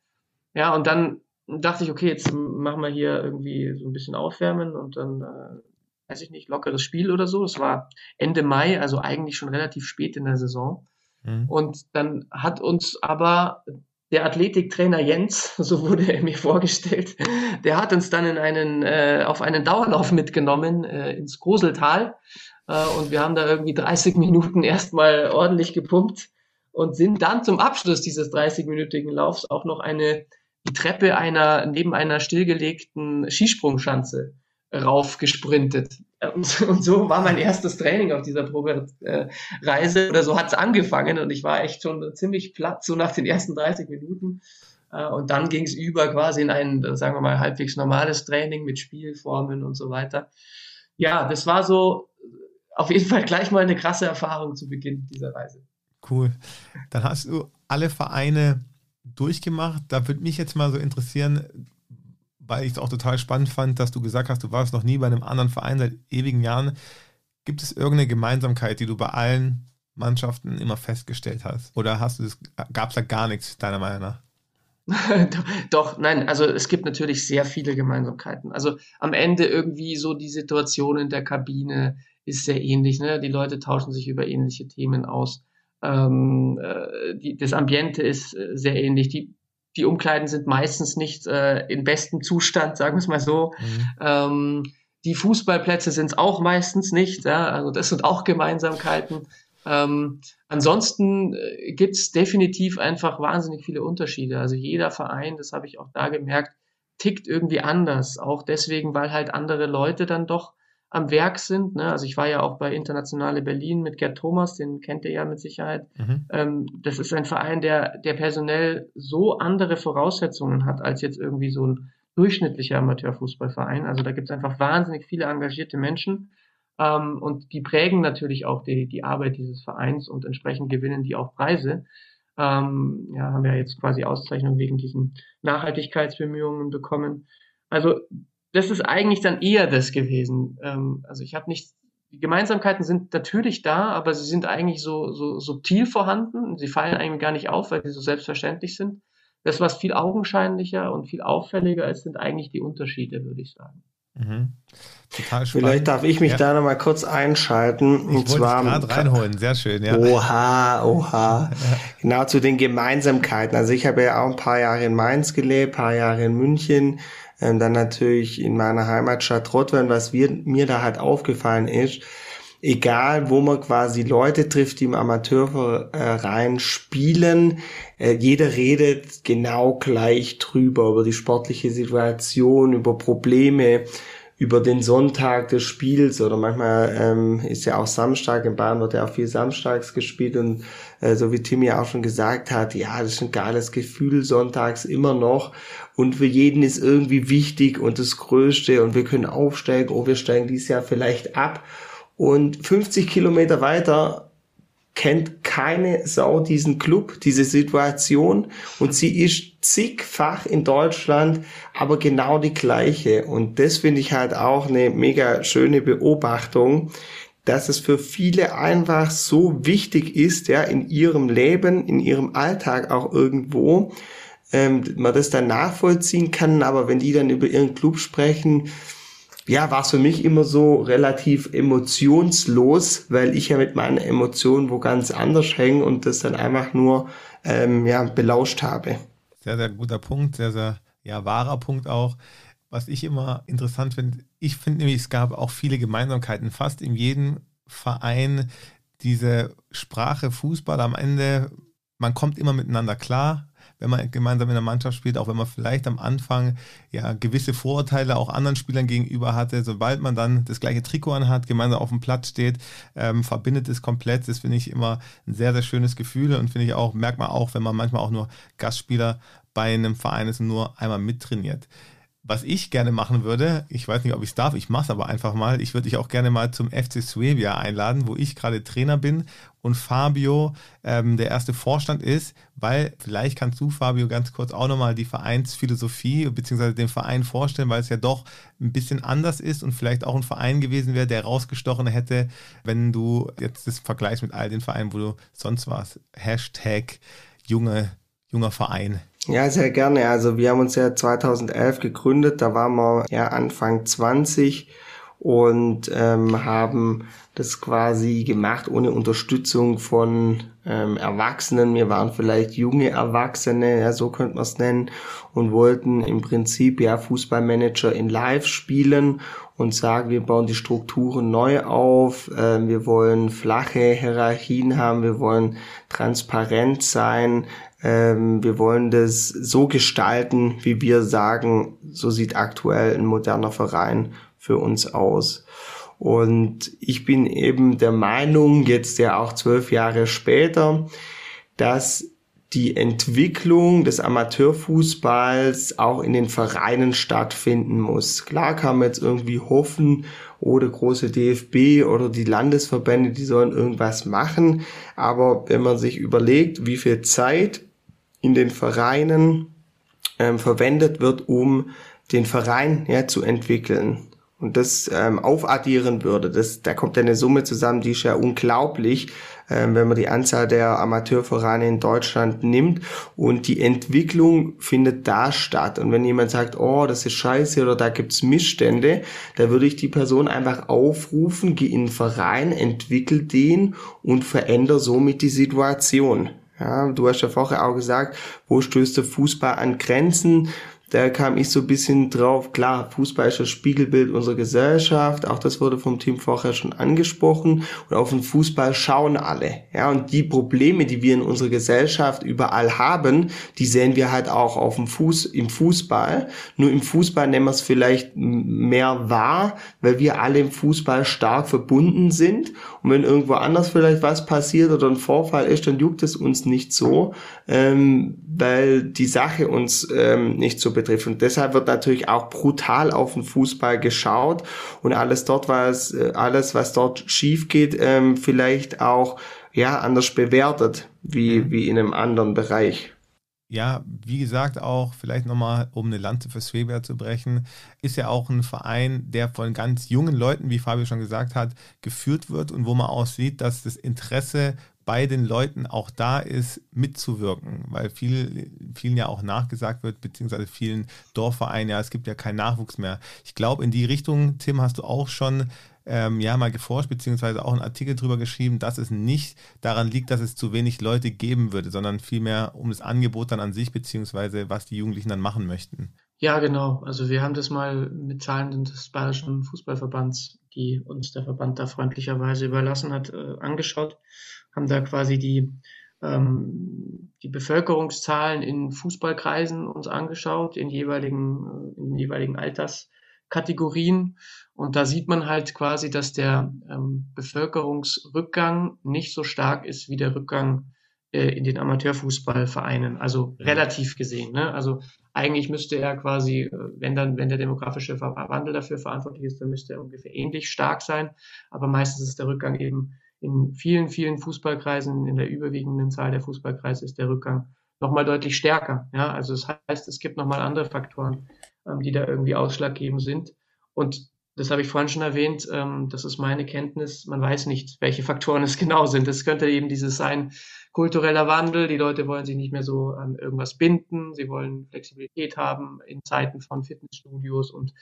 Ja, und dann dachte ich, okay, jetzt machen wir hier irgendwie so ein bisschen aufwärmen und dann, äh, weiß ich nicht, lockeres Spiel oder so. Es war Ende Mai, also eigentlich schon relativ spät in der Saison. Mhm. Und dann hat uns aber der Athletiktrainer Jens, [laughs] so wurde er mir vorgestellt, der hat uns dann in einen, äh, auf einen Dauerlauf mitgenommen äh, ins Groseltal. Äh, und wir haben da irgendwie 30 Minuten erstmal ordentlich gepumpt und sind dann zum Abschluss dieses 30-minütigen Laufs auch noch eine die Treppe einer, neben einer stillgelegten Skisprungschanze raufgesprintet. Und, und so war mein erstes Training auf dieser Probereise oder so hat es angefangen und ich war echt schon ziemlich platt, so nach den ersten 30 Minuten. Äh, und dann ging es über quasi in ein, sagen wir mal, halbwegs normales Training mit Spielformen und so weiter. Ja, das war so auf jeden Fall gleich mal eine krasse Erfahrung zu Beginn dieser Reise. Cool. Dann hast du alle Vereine durchgemacht. Da würde mich jetzt mal so interessieren, weil ich es auch total spannend fand, dass du gesagt hast, du warst noch nie bei einem anderen Verein seit ewigen Jahren. Gibt es irgendeine Gemeinsamkeit, die du bei allen Mannschaften immer festgestellt hast? Oder hast du gab es da gar nichts, deiner Meinung nach? [laughs] Doch, nein, also es gibt natürlich sehr viele Gemeinsamkeiten. Also am Ende irgendwie so die Situation in der Kabine ist sehr ähnlich. Ne? Die Leute tauschen sich über ähnliche Themen aus. Ähm, äh, die, das Ambiente ist äh, sehr ähnlich. Die, die Umkleiden sind meistens nicht äh, in bestem Zustand, sagen wir es mal so. Mhm. Ähm, die Fußballplätze sind es auch meistens nicht. Ja? Also das sind auch Gemeinsamkeiten. Ähm, ansonsten äh, gibt es definitiv einfach wahnsinnig viele Unterschiede. Also jeder Verein, das habe ich auch da gemerkt, tickt irgendwie anders. Auch deswegen, weil halt andere Leute dann doch am Werk sind. Ne? Also ich war ja auch bei Internationale Berlin mit Gerd Thomas, den kennt ihr ja mit Sicherheit. Mhm. Ähm, das ist ein Verein, der, der personell so andere Voraussetzungen hat als jetzt irgendwie so ein durchschnittlicher Amateurfußballverein. Also da gibt es einfach wahnsinnig viele engagierte Menschen ähm, und die prägen natürlich auch die, die Arbeit dieses Vereins und entsprechend gewinnen die auch Preise. Ähm, ja, haben wir jetzt quasi Auszeichnung wegen diesen Nachhaltigkeitsbemühungen bekommen. Also das ist eigentlich dann eher das gewesen. Ähm, also ich habe nicht, die Gemeinsamkeiten sind natürlich da, aber sie sind eigentlich so, so subtil vorhanden. Sie fallen eigentlich gar nicht auf, weil sie so selbstverständlich sind. Das, was viel augenscheinlicher und viel auffälliger ist, sind eigentlich die Unterschiede, würde ich sagen. Mhm. Vielleicht darf ich mich ja. da nochmal kurz einschalten. Ich und zwar gerade reinholen, sehr schön, ja. Oha, oha. Ja. Genau zu den Gemeinsamkeiten. Also ich habe ja auch ein paar Jahre in Mainz gelebt, paar Jahre in München, ähm, dann natürlich in meiner Heimatstadt Rottweil. Was wir, mir da halt aufgefallen ist, egal wo man quasi Leute trifft, die im Amateurverein spielen, äh, jeder redet genau gleich drüber, über die sportliche Situation, über Probleme, über den Sonntag des Spiels oder manchmal ähm, ist ja auch Samstag, in Bayern wird ja auch viel samstags gespielt und äh, so wie Tim ja auch schon gesagt hat, ja, das ist ein geiles Gefühl sonntags immer noch und für jeden ist irgendwie wichtig und das Größte und wir können aufsteigen, oh, wir steigen dieses Jahr vielleicht ab und 50 Kilometer weiter kennt keine Sau diesen Club, diese Situation und sie ist zigfach in Deutschland, aber genau die gleiche. Und das finde ich halt auch eine mega schöne Beobachtung, dass es für viele einfach so wichtig ist, ja, in ihrem Leben, in ihrem Alltag auch irgendwo, ähm, man das dann nachvollziehen kann, aber wenn die dann über ihren Club sprechen, ja, war es für mich immer so relativ emotionslos, weil ich ja mit meinen Emotionen wo ganz anders hänge und das dann einfach nur ähm, ja, belauscht habe. Sehr, sehr guter Punkt, sehr, sehr ja, wahrer Punkt auch. Was ich immer interessant finde, ich finde nämlich, es gab auch viele Gemeinsamkeiten, fast in jedem Verein diese Sprache Fußball am Ende, man kommt immer miteinander klar, wenn man gemeinsam in der Mannschaft spielt, auch wenn man vielleicht am Anfang ja gewisse Vorurteile auch anderen Spielern gegenüber hatte, sobald man dann das gleiche Trikot anhat, gemeinsam auf dem Platz steht, ähm, verbindet es komplett. Das finde ich immer ein sehr, sehr schönes Gefühl und finde ich auch, merkt man auch, wenn man manchmal auch nur Gastspieler bei einem Verein ist und nur einmal mittrainiert. Was ich gerne machen würde, ich weiß nicht, ob ich es darf, ich mache es aber einfach mal. Ich würde dich auch gerne mal zum FC Suevia einladen, wo ich gerade Trainer bin und Fabio ähm, der erste Vorstand ist, weil vielleicht kannst du, Fabio, ganz kurz auch nochmal die Vereinsphilosophie bzw. den Verein vorstellen, weil es ja doch ein bisschen anders ist und vielleicht auch ein Verein gewesen wäre, der rausgestochen hätte, wenn du jetzt das vergleichst mit all den Vereinen, wo du sonst warst. Hashtag junge, junger Verein. Ja, sehr gerne. Also wir haben uns ja 2011 gegründet, da waren wir ja Anfang 20 und ähm, haben das quasi gemacht ohne Unterstützung von ähm, Erwachsenen. Wir waren vielleicht junge Erwachsene, ja, so könnte man es nennen, und wollten im Prinzip ja Fußballmanager in Live spielen und sagen, wir bauen die Strukturen neu auf, äh, wir wollen flache Hierarchien haben, wir wollen transparent sein, ähm, wir wollen das so gestalten, wie wir sagen, so sieht aktuell ein moderner Verein für uns aus. Und ich bin eben der Meinung, jetzt ja auch zwölf Jahre später, dass die Entwicklung des Amateurfußballs auch in den Vereinen stattfinden muss. Klar kann man jetzt irgendwie hoffen, oder große DFB oder die Landesverbände, die sollen irgendwas machen. Aber wenn man sich überlegt, wie viel Zeit in den Vereinen ähm, verwendet wird, um den Verein ja, zu entwickeln und das ähm, aufaddieren würde, das, da kommt eine Summe zusammen, die ist ja unglaublich, ähm, wenn man die Anzahl der Amateurvereine in Deutschland nimmt und die Entwicklung findet da statt. Und wenn jemand sagt, oh, das ist scheiße oder da gibt's Missstände, da würde ich die Person einfach aufrufen, geh in den Verein, entwickel den und veränder somit die Situation. Ja, du hast ja vorher auch gesagt, wo stößt der Fußball an Grenzen? Da kam ich so ein bisschen drauf, klar, Fußball ist das Spiegelbild unserer Gesellschaft, auch das wurde vom Team vorher schon angesprochen. Und auf den Fußball schauen alle, ja, und die Probleme, die wir in unserer Gesellschaft überall haben, die sehen wir halt auch auf dem Fuß, im Fußball, nur im Fußball nehmen wir es vielleicht mehr wahr, weil wir alle im Fußball stark verbunden sind. Und wenn irgendwo anders vielleicht was passiert oder ein Vorfall ist, dann juckt es uns nicht so, ähm, weil die Sache uns ähm, nicht so betrifft. Und deshalb wird natürlich auch brutal auf den Fußball geschaut und alles dort, was äh, alles, was dort schief geht, ähm, vielleicht auch ja anders bewertet wie mhm. wie in einem anderen Bereich ja, wie gesagt, auch vielleicht nochmal, um eine Lanze für Sveber zu brechen, ist ja auch ein Verein, der von ganz jungen Leuten, wie Fabio schon gesagt hat, geführt wird und wo man auch sieht, dass das Interesse bei den Leuten auch da ist, mitzuwirken, weil viel, vielen ja auch nachgesagt wird, beziehungsweise vielen Dorfvereinen, ja, es gibt ja keinen Nachwuchs mehr. Ich glaube, in die Richtung, Tim, hast du auch schon ähm, ja mal geforscht, beziehungsweise auch einen Artikel drüber geschrieben, dass es nicht daran liegt, dass es zu wenig Leute geben würde, sondern vielmehr um das Angebot dann an sich, beziehungsweise was die Jugendlichen dann machen möchten. Ja, genau. Also wir haben das mal mit Zahlen des Bayerischen Fußballverbands, die uns der Verband da freundlicherweise überlassen hat, äh, angeschaut, haben da quasi die ähm, die Bevölkerungszahlen in Fußballkreisen uns angeschaut, in jeweiligen, äh, in jeweiligen Alterskategorien und da sieht man halt quasi, dass der ähm, Bevölkerungsrückgang nicht so stark ist wie der Rückgang äh, in den Amateurfußballvereinen, also relativ gesehen. Ne? Also eigentlich müsste er quasi, äh, wenn dann, wenn der demografische Wandel dafür verantwortlich ist, dann müsste er ungefähr ähnlich stark sein. Aber meistens ist der Rückgang eben in vielen, vielen Fußballkreisen, in der überwiegenden Zahl der Fußballkreise ist der Rückgang nochmal deutlich stärker. Ja, also das heißt, es gibt nochmal andere Faktoren, ähm, die da irgendwie ausschlaggebend sind. Und das habe ich vorhin schon erwähnt, ähm, das ist meine Kenntnis, man weiß nicht, welche Faktoren es [laughs] genau sind. Es könnte eben dieses sein, kultureller Wandel, die Leute wollen sich nicht mehr so an irgendwas binden, sie wollen Flexibilität haben in Zeiten von Fitnessstudios und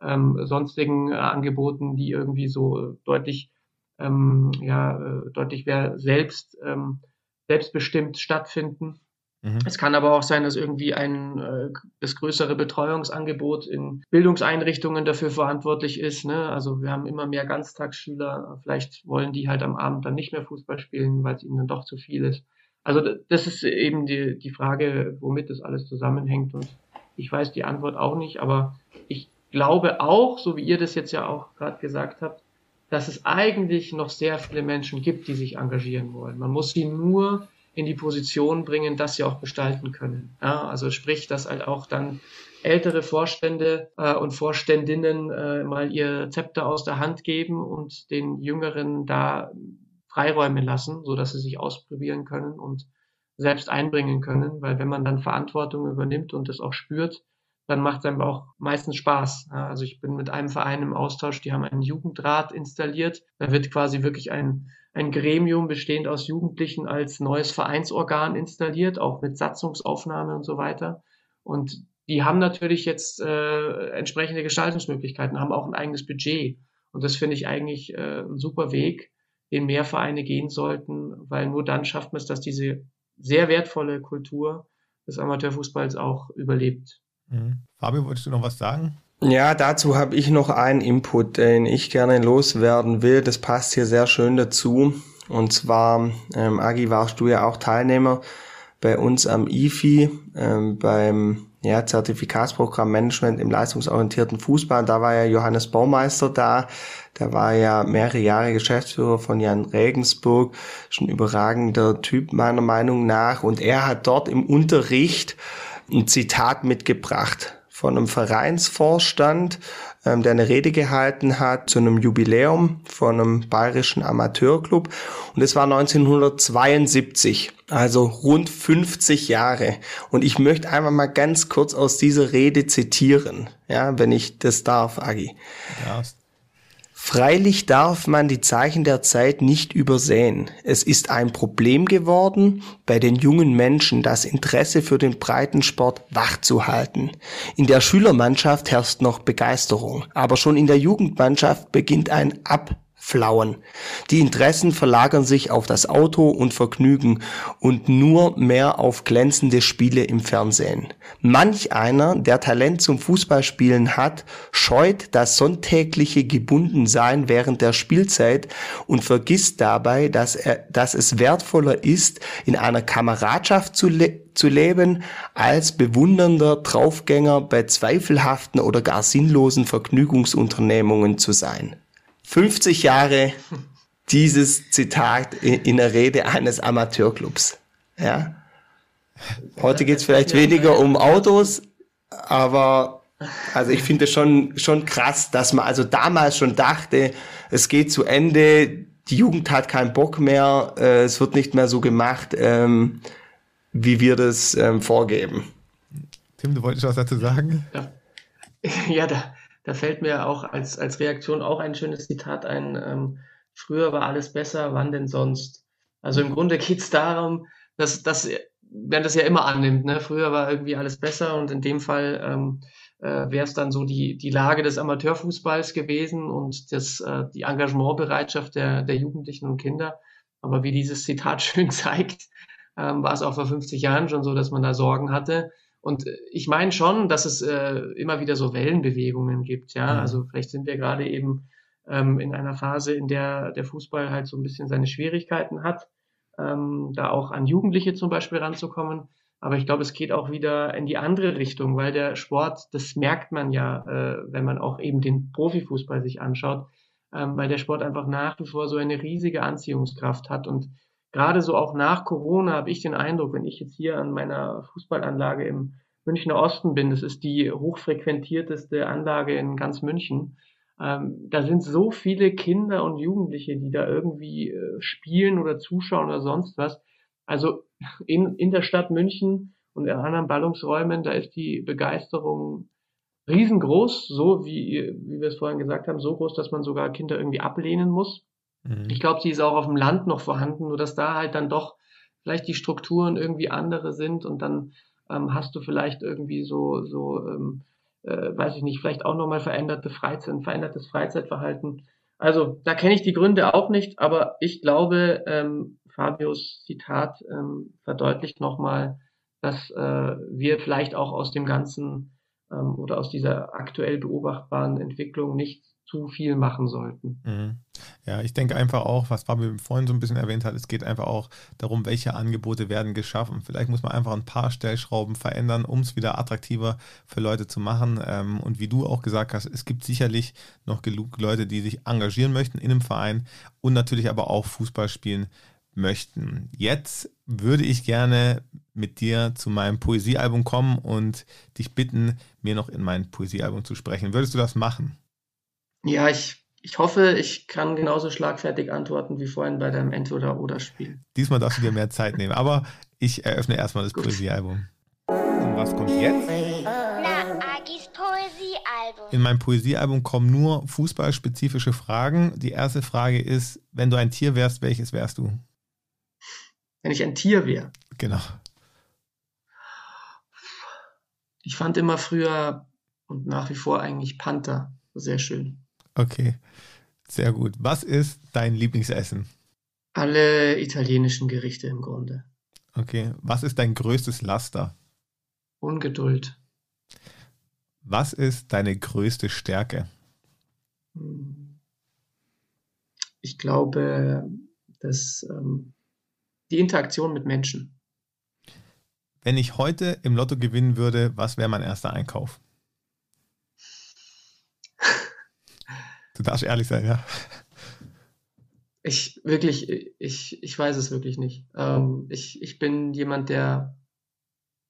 ähm, sonstigen äh, Angeboten, die irgendwie so deutlich, ähm, ja, äh, deutlich mehr selbst, ähm, selbstbestimmt stattfinden. Mhm. Es kann aber auch sein, dass irgendwie ein äh, das größere Betreuungsangebot in Bildungseinrichtungen dafür verantwortlich ist. Ne? Also wir haben immer mehr Ganztagsschüler. Vielleicht wollen die halt am Abend dann nicht mehr Fußball spielen, weil es ihnen dann doch zu viel ist. Also das ist eben die, die Frage, womit das alles zusammenhängt. Und ich weiß die Antwort auch nicht, aber ich glaube auch, so wie ihr das jetzt ja auch gerade gesagt habt, dass es eigentlich noch sehr viele Menschen gibt, die sich engagieren wollen. Man muss sie nur in die Position bringen, dass sie auch gestalten können. Ja, also sprich, dass halt auch dann ältere Vorstände äh, und Vorständinnen äh, mal ihr Zepter aus der Hand geben und den Jüngeren da Freiräume lassen, so dass sie sich ausprobieren können und selbst einbringen können, weil wenn man dann Verantwortung übernimmt und das auch spürt, dann macht es einem auch meistens Spaß. Also ich bin mit einem Verein im Austausch, die haben einen Jugendrat installiert. Da wird quasi wirklich ein ein Gremium bestehend aus Jugendlichen als neues Vereinsorgan installiert, auch mit Satzungsaufnahme und so weiter. Und die haben natürlich jetzt äh, entsprechende Gestaltungsmöglichkeiten, haben auch ein eigenes Budget. Und das finde ich eigentlich äh, ein super Weg, den mehr Vereine gehen sollten, weil nur dann schafft man es, dass diese sehr wertvolle Kultur des Amateurfußballs auch überlebt. Mhm. Fabio, wolltest du noch was sagen? Ja, dazu habe ich noch einen Input, den ich gerne loswerden will. Das passt hier sehr schön dazu. Und zwar, ähm, Agi, warst du ja auch Teilnehmer bei uns am IFI, ähm, beim ja, Zertifikatsprogramm Management im leistungsorientierten Fußball. Da war ja Johannes Baumeister da. Der war ja mehrere Jahre Geschäftsführer von Jan Regensburg. Schon überragender Typ meiner Meinung nach. Und er hat dort im Unterricht ein Zitat mitgebracht von einem Vereinsvorstand, ähm, der eine Rede gehalten hat zu einem Jubiläum von einem bayerischen Amateurclub. Und es war 1972, also rund 50 Jahre. Und ich möchte einfach mal ganz kurz aus dieser Rede zitieren, ja, wenn ich das darf, Agi. Ja, Freilich darf man die Zeichen der Zeit nicht übersehen. Es ist ein Problem geworden, bei den jungen Menschen das Interesse für den Breitensport wachzuhalten. In der Schülermannschaft herrscht noch Begeisterung, aber schon in der Jugendmannschaft beginnt ein Ab flauen. Die Interessen verlagern sich auf das Auto und Vergnügen und nur mehr auf glänzende Spiele im Fernsehen. Manch einer, der Talent zum Fußballspielen hat, scheut das sonntägliche Gebundensein während der Spielzeit und vergisst dabei, dass, er, dass es wertvoller ist, in einer Kameradschaft zu, le zu leben, als bewundernder Draufgänger bei zweifelhaften oder gar sinnlosen Vergnügungsunternehmungen zu sein. 50 Jahre dieses Zitat in der Rede eines Amateurclubs. Ja. Heute geht es vielleicht weniger um Autos, aber also ich finde schon, schon krass, dass man also damals schon dachte, es geht zu Ende, die Jugend hat keinen Bock mehr, äh, es wird nicht mehr so gemacht, ähm, wie wir das ähm, vorgeben. Tim, du wolltest was dazu sagen? Ja, [laughs] ja da, da fällt mir auch als, als Reaktion auch ein schönes Zitat ein. Ähm, früher war alles besser, wann denn sonst? Also im Grunde [laughs] geht es darum, dass, dass man das ja immer annimmt. Ne? Früher war irgendwie alles besser und in dem Fall ähm, äh, wäre es dann so die, die Lage des Amateurfußballs gewesen und das, äh, die Engagementbereitschaft der, der Jugendlichen und Kinder. Aber wie dieses Zitat [laughs] schön zeigt, ähm, war es auch vor 50 Jahren schon so, dass man da Sorgen hatte. Und äh, ich meine schon, dass es äh, immer wieder so Wellenbewegungen gibt. Ja, mhm. also vielleicht sind wir gerade eben ähm, in einer Phase, in der der Fußball halt so ein bisschen seine Schwierigkeiten hat, ähm, da auch an Jugendliche zum Beispiel ranzukommen. Aber ich glaube, es geht auch wieder in die andere Richtung, weil der Sport, das merkt man ja, äh, wenn man auch eben den Profifußball sich anschaut, ähm, weil der Sport einfach nach wie vor so eine riesige Anziehungskraft hat und gerade so auch nach Corona habe ich den Eindruck, wenn ich jetzt hier an meiner Fußballanlage im Münchner Osten bin, das ist die hochfrequentierteste Anlage in ganz München, ähm, da sind so viele Kinder und Jugendliche, die da irgendwie äh, spielen oder zuschauen oder sonst was. Also in, in der Stadt München und in anderen Ballungsräumen, da ist die Begeisterung riesengroß, so wie, wie wir es vorhin gesagt haben, so groß, dass man sogar Kinder irgendwie ablehnen muss. Mhm. Ich glaube, sie ist auch auf dem Land noch vorhanden, nur dass da halt dann doch vielleicht die Strukturen irgendwie andere sind und dann ähm, hast du vielleicht irgendwie so, so ähm, äh, weiß ich nicht, vielleicht auch nochmal veränderte Freizeit, verändertes Freizeitverhalten. Also da kenne ich die Gründe auch nicht, aber ich glaube, ähm, Fabios Zitat ähm, verdeutlicht nochmal, dass äh, wir vielleicht auch aus dem Ganzen ähm, oder aus dieser aktuell beobachtbaren Entwicklung nicht zu viel machen sollten. Mhm. Ja, ich denke einfach auch, was Fabio vorhin so ein bisschen erwähnt hat, es geht einfach auch darum, welche Angebote werden geschaffen. Vielleicht muss man einfach ein paar Stellschrauben verändern, um es wieder attraktiver für Leute zu machen. Ähm, und wie du auch gesagt hast, es gibt sicherlich noch genug Leute, die sich engagieren möchten in einem Verein und natürlich aber auch Fußball spielen möchten. Jetzt würde ich gerne mit dir zu meinem Poesiealbum kommen und dich bitten, mir noch in mein Poesiealbum zu sprechen. Würdest du das machen? Ja, ich, ich hoffe, ich kann genauso schlagfertig antworten wie vorhin bei deinem Entweder-Oder-Spiel. Diesmal darfst du dir mehr Zeit nehmen, aber ich eröffne erstmal das. Poesiealbum. Und was kommt jetzt? Na, Agis Poesiealbum. In meinem Poesiealbum kommen nur fußballspezifische Fragen. Die erste Frage ist, wenn du ein Tier wärst, welches wärst du? Wenn ich ein Tier wäre? Genau. Ich fand immer früher und nach wie vor eigentlich Panther sehr schön. Okay, sehr gut. Was ist dein Lieblingsessen? Alle italienischen Gerichte im Grunde. Okay, was ist dein größtes Laster? Ungeduld. Was ist deine größte Stärke? Ich glaube, dass ähm, die Interaktion mit Menschen. Wenn ich heute im Lotto gewinnen würde, was wäre mein erster Einkauf? Darfst ehrlich sein, ja. Ich wirklich, ich, ich weiß es wirklich nicht. Ähm, ich, ich bin jemand, der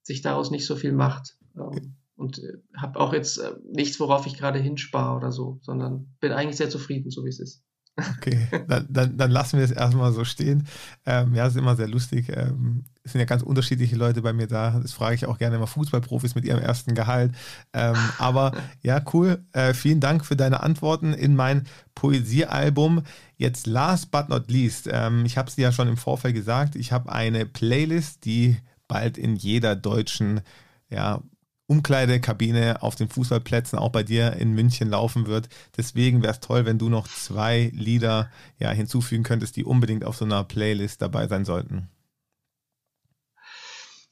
sich daraus nicht so viel macht. Ähm, und äh, habe auch jetzt äh, nichts, worauf ich gerade hinspare oder so, sondern bin eigentlich sehr zufrieden, so wie es ist. Okay, dann, dann, dann, lassen wir es erstmal so stehen. Ähm, ja, es ist immer sehr lustig. Ähm, es sind ja ganz unterschiedliche Leute bei mir da. Das frage ich auch gerne immer Fußballprofis mit ihrem ersten Gehalt. Ähm, aber [laughs] ja, cool. Äh, vielen Dank für deine Antworten in mein Poesiealbum. Jetzt last but not least. Ähm, ich habe es dir ja schon im Vorfeld gesagt. Ich habe eine Playlist, die bald in jeder deutschen ja, Umkleidekabine auf den Fußballplätzen auch bei dir in München laufen wird. Deswegen wäre es toll, wenn du noch zwei Lieder ja, hinzufügen könntest, die unbedingt auf so einer Playlist dabei sein sollten.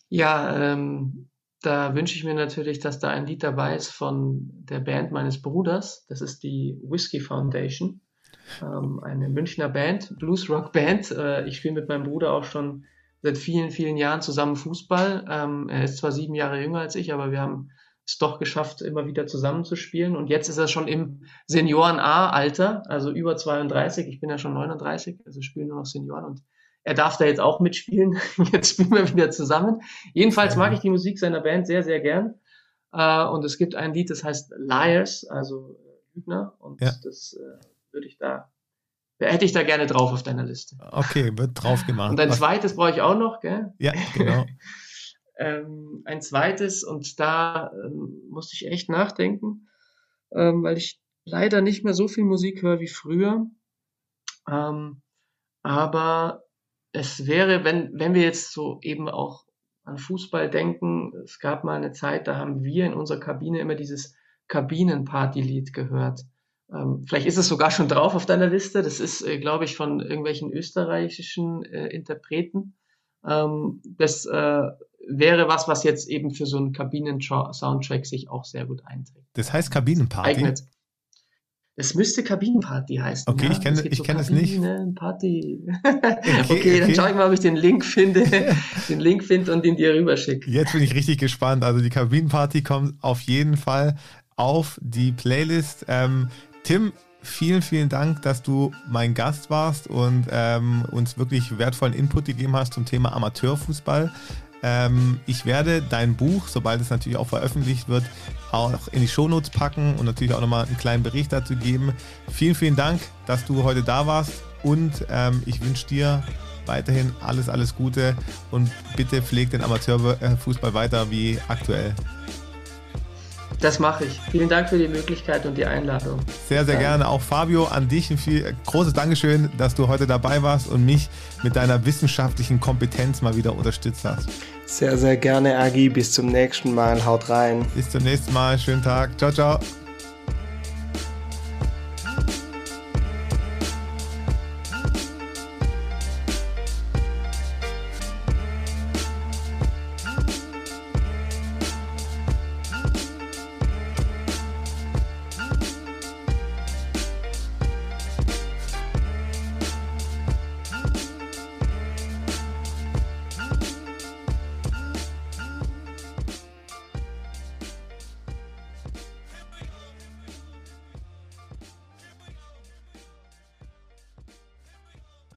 Ja, ähm, da wünsche ich mir natürlich, dass da ein Lied dabei ist von der Band meines Bruders. Das ist die Whiskey Foundation, ähm, eine Münchner Band, Blues Rock Band. Äh, ich spiele mit meinem Bruder auch schon seit vielen, vielen Jahren zusammen Fußball. Ähm, er ist zwar sieben Jahre jünger als ich, aber wir haben es doch geschafft, immer wieder zusammen zu spielen. Und jetzt ist er schon im Senioren-A-Alter, also über 32. Ich bin ja schon 39, also spielen nur noch Senioren und er darf da jetzt auch mitspielen. [laughs] Jetzt spielen wir wieder zusammen. Jedenfalls mag ich die Musik seiner Band sehr, sehr gern. Äh, und es gibt ein Lied, das heißt Liars, also Lügner. Und ja. das äh, würde ich da hätte ich da gerne drauf auf deiner Liste. Okay, wird drauf gemacht. Und ein Was? zweites brauche ich auch noch, gell? Ja, genau. [laughs] ähm, ein zweites, und da ähm, musste ich echt nachdenken, ähm, weil ich leider nicht mehr so viel Musik höre wie früher. Ähm, aber es wäre, wenn, wenn wir jetzt so eben auch an Fußball denken, es gab mal eine Zeit, da haben wir in unserer Kabine immer dieses Kabinenparty-Lied gehört. Ähm, vielleicht ist es sogar schon drauf auf deiner Liste. Das ist, äh, glaube ich, von irgendwelchen österreichischen äh, Interpreten. Ähm, das äh, wäre was, was jetzt eben für so einen Kabinen-Soundtrack sich auch sehr gut einträgt. Das heißt Kabinenparty? Eignet. Es müsste Kabinenparty heißen. Okay, ja? ich kenne ich so kenn es nicht. Party. [laughs] okay, okay, dann schaue ich mal, ob ich den Link finde, [laughs] den Link finde und ihn dir rüberschicke. Jetzt bin ich richtig gespannt. Also die Kabinenparty kommt auf jeden Fall auf die Playlist. Ähm, Tim, vielen, vielen Dank, dass du mein Gast warst und ähm, uns wirklich wertvollen Input gegeben hast zum Thema Amateurfußball. Ähm, ich werde dein Buch, sobald es natürlich auch veröffentlicht wird, auch in die Shownotes packen und natürlich auch nochmal einen kleinen Bericht dazu geben. Vielen, vielen Dank, dass du heute da warst und ähm, ich wünsche dir weiterhin alles, alles Gute und bitte pfleg den Amateurfußball weiter wie aktuell. Das mache ich. Vielen Dank für die Möglichkeit und die Einladung. Sehr, sehr gerne. Auch Fabio, an dich ein viel, großes Dankeschön, dass du heute dabei warst und mich mit deiner wissenschaftlichen Kompetenz mal wieder unterstützt hast. Sehr, sehr gerne, Agi. Bis zum nächsten Mal. Haut rein. Bis zum nächsten Mal. Schönen Tag. Ciao, ciao.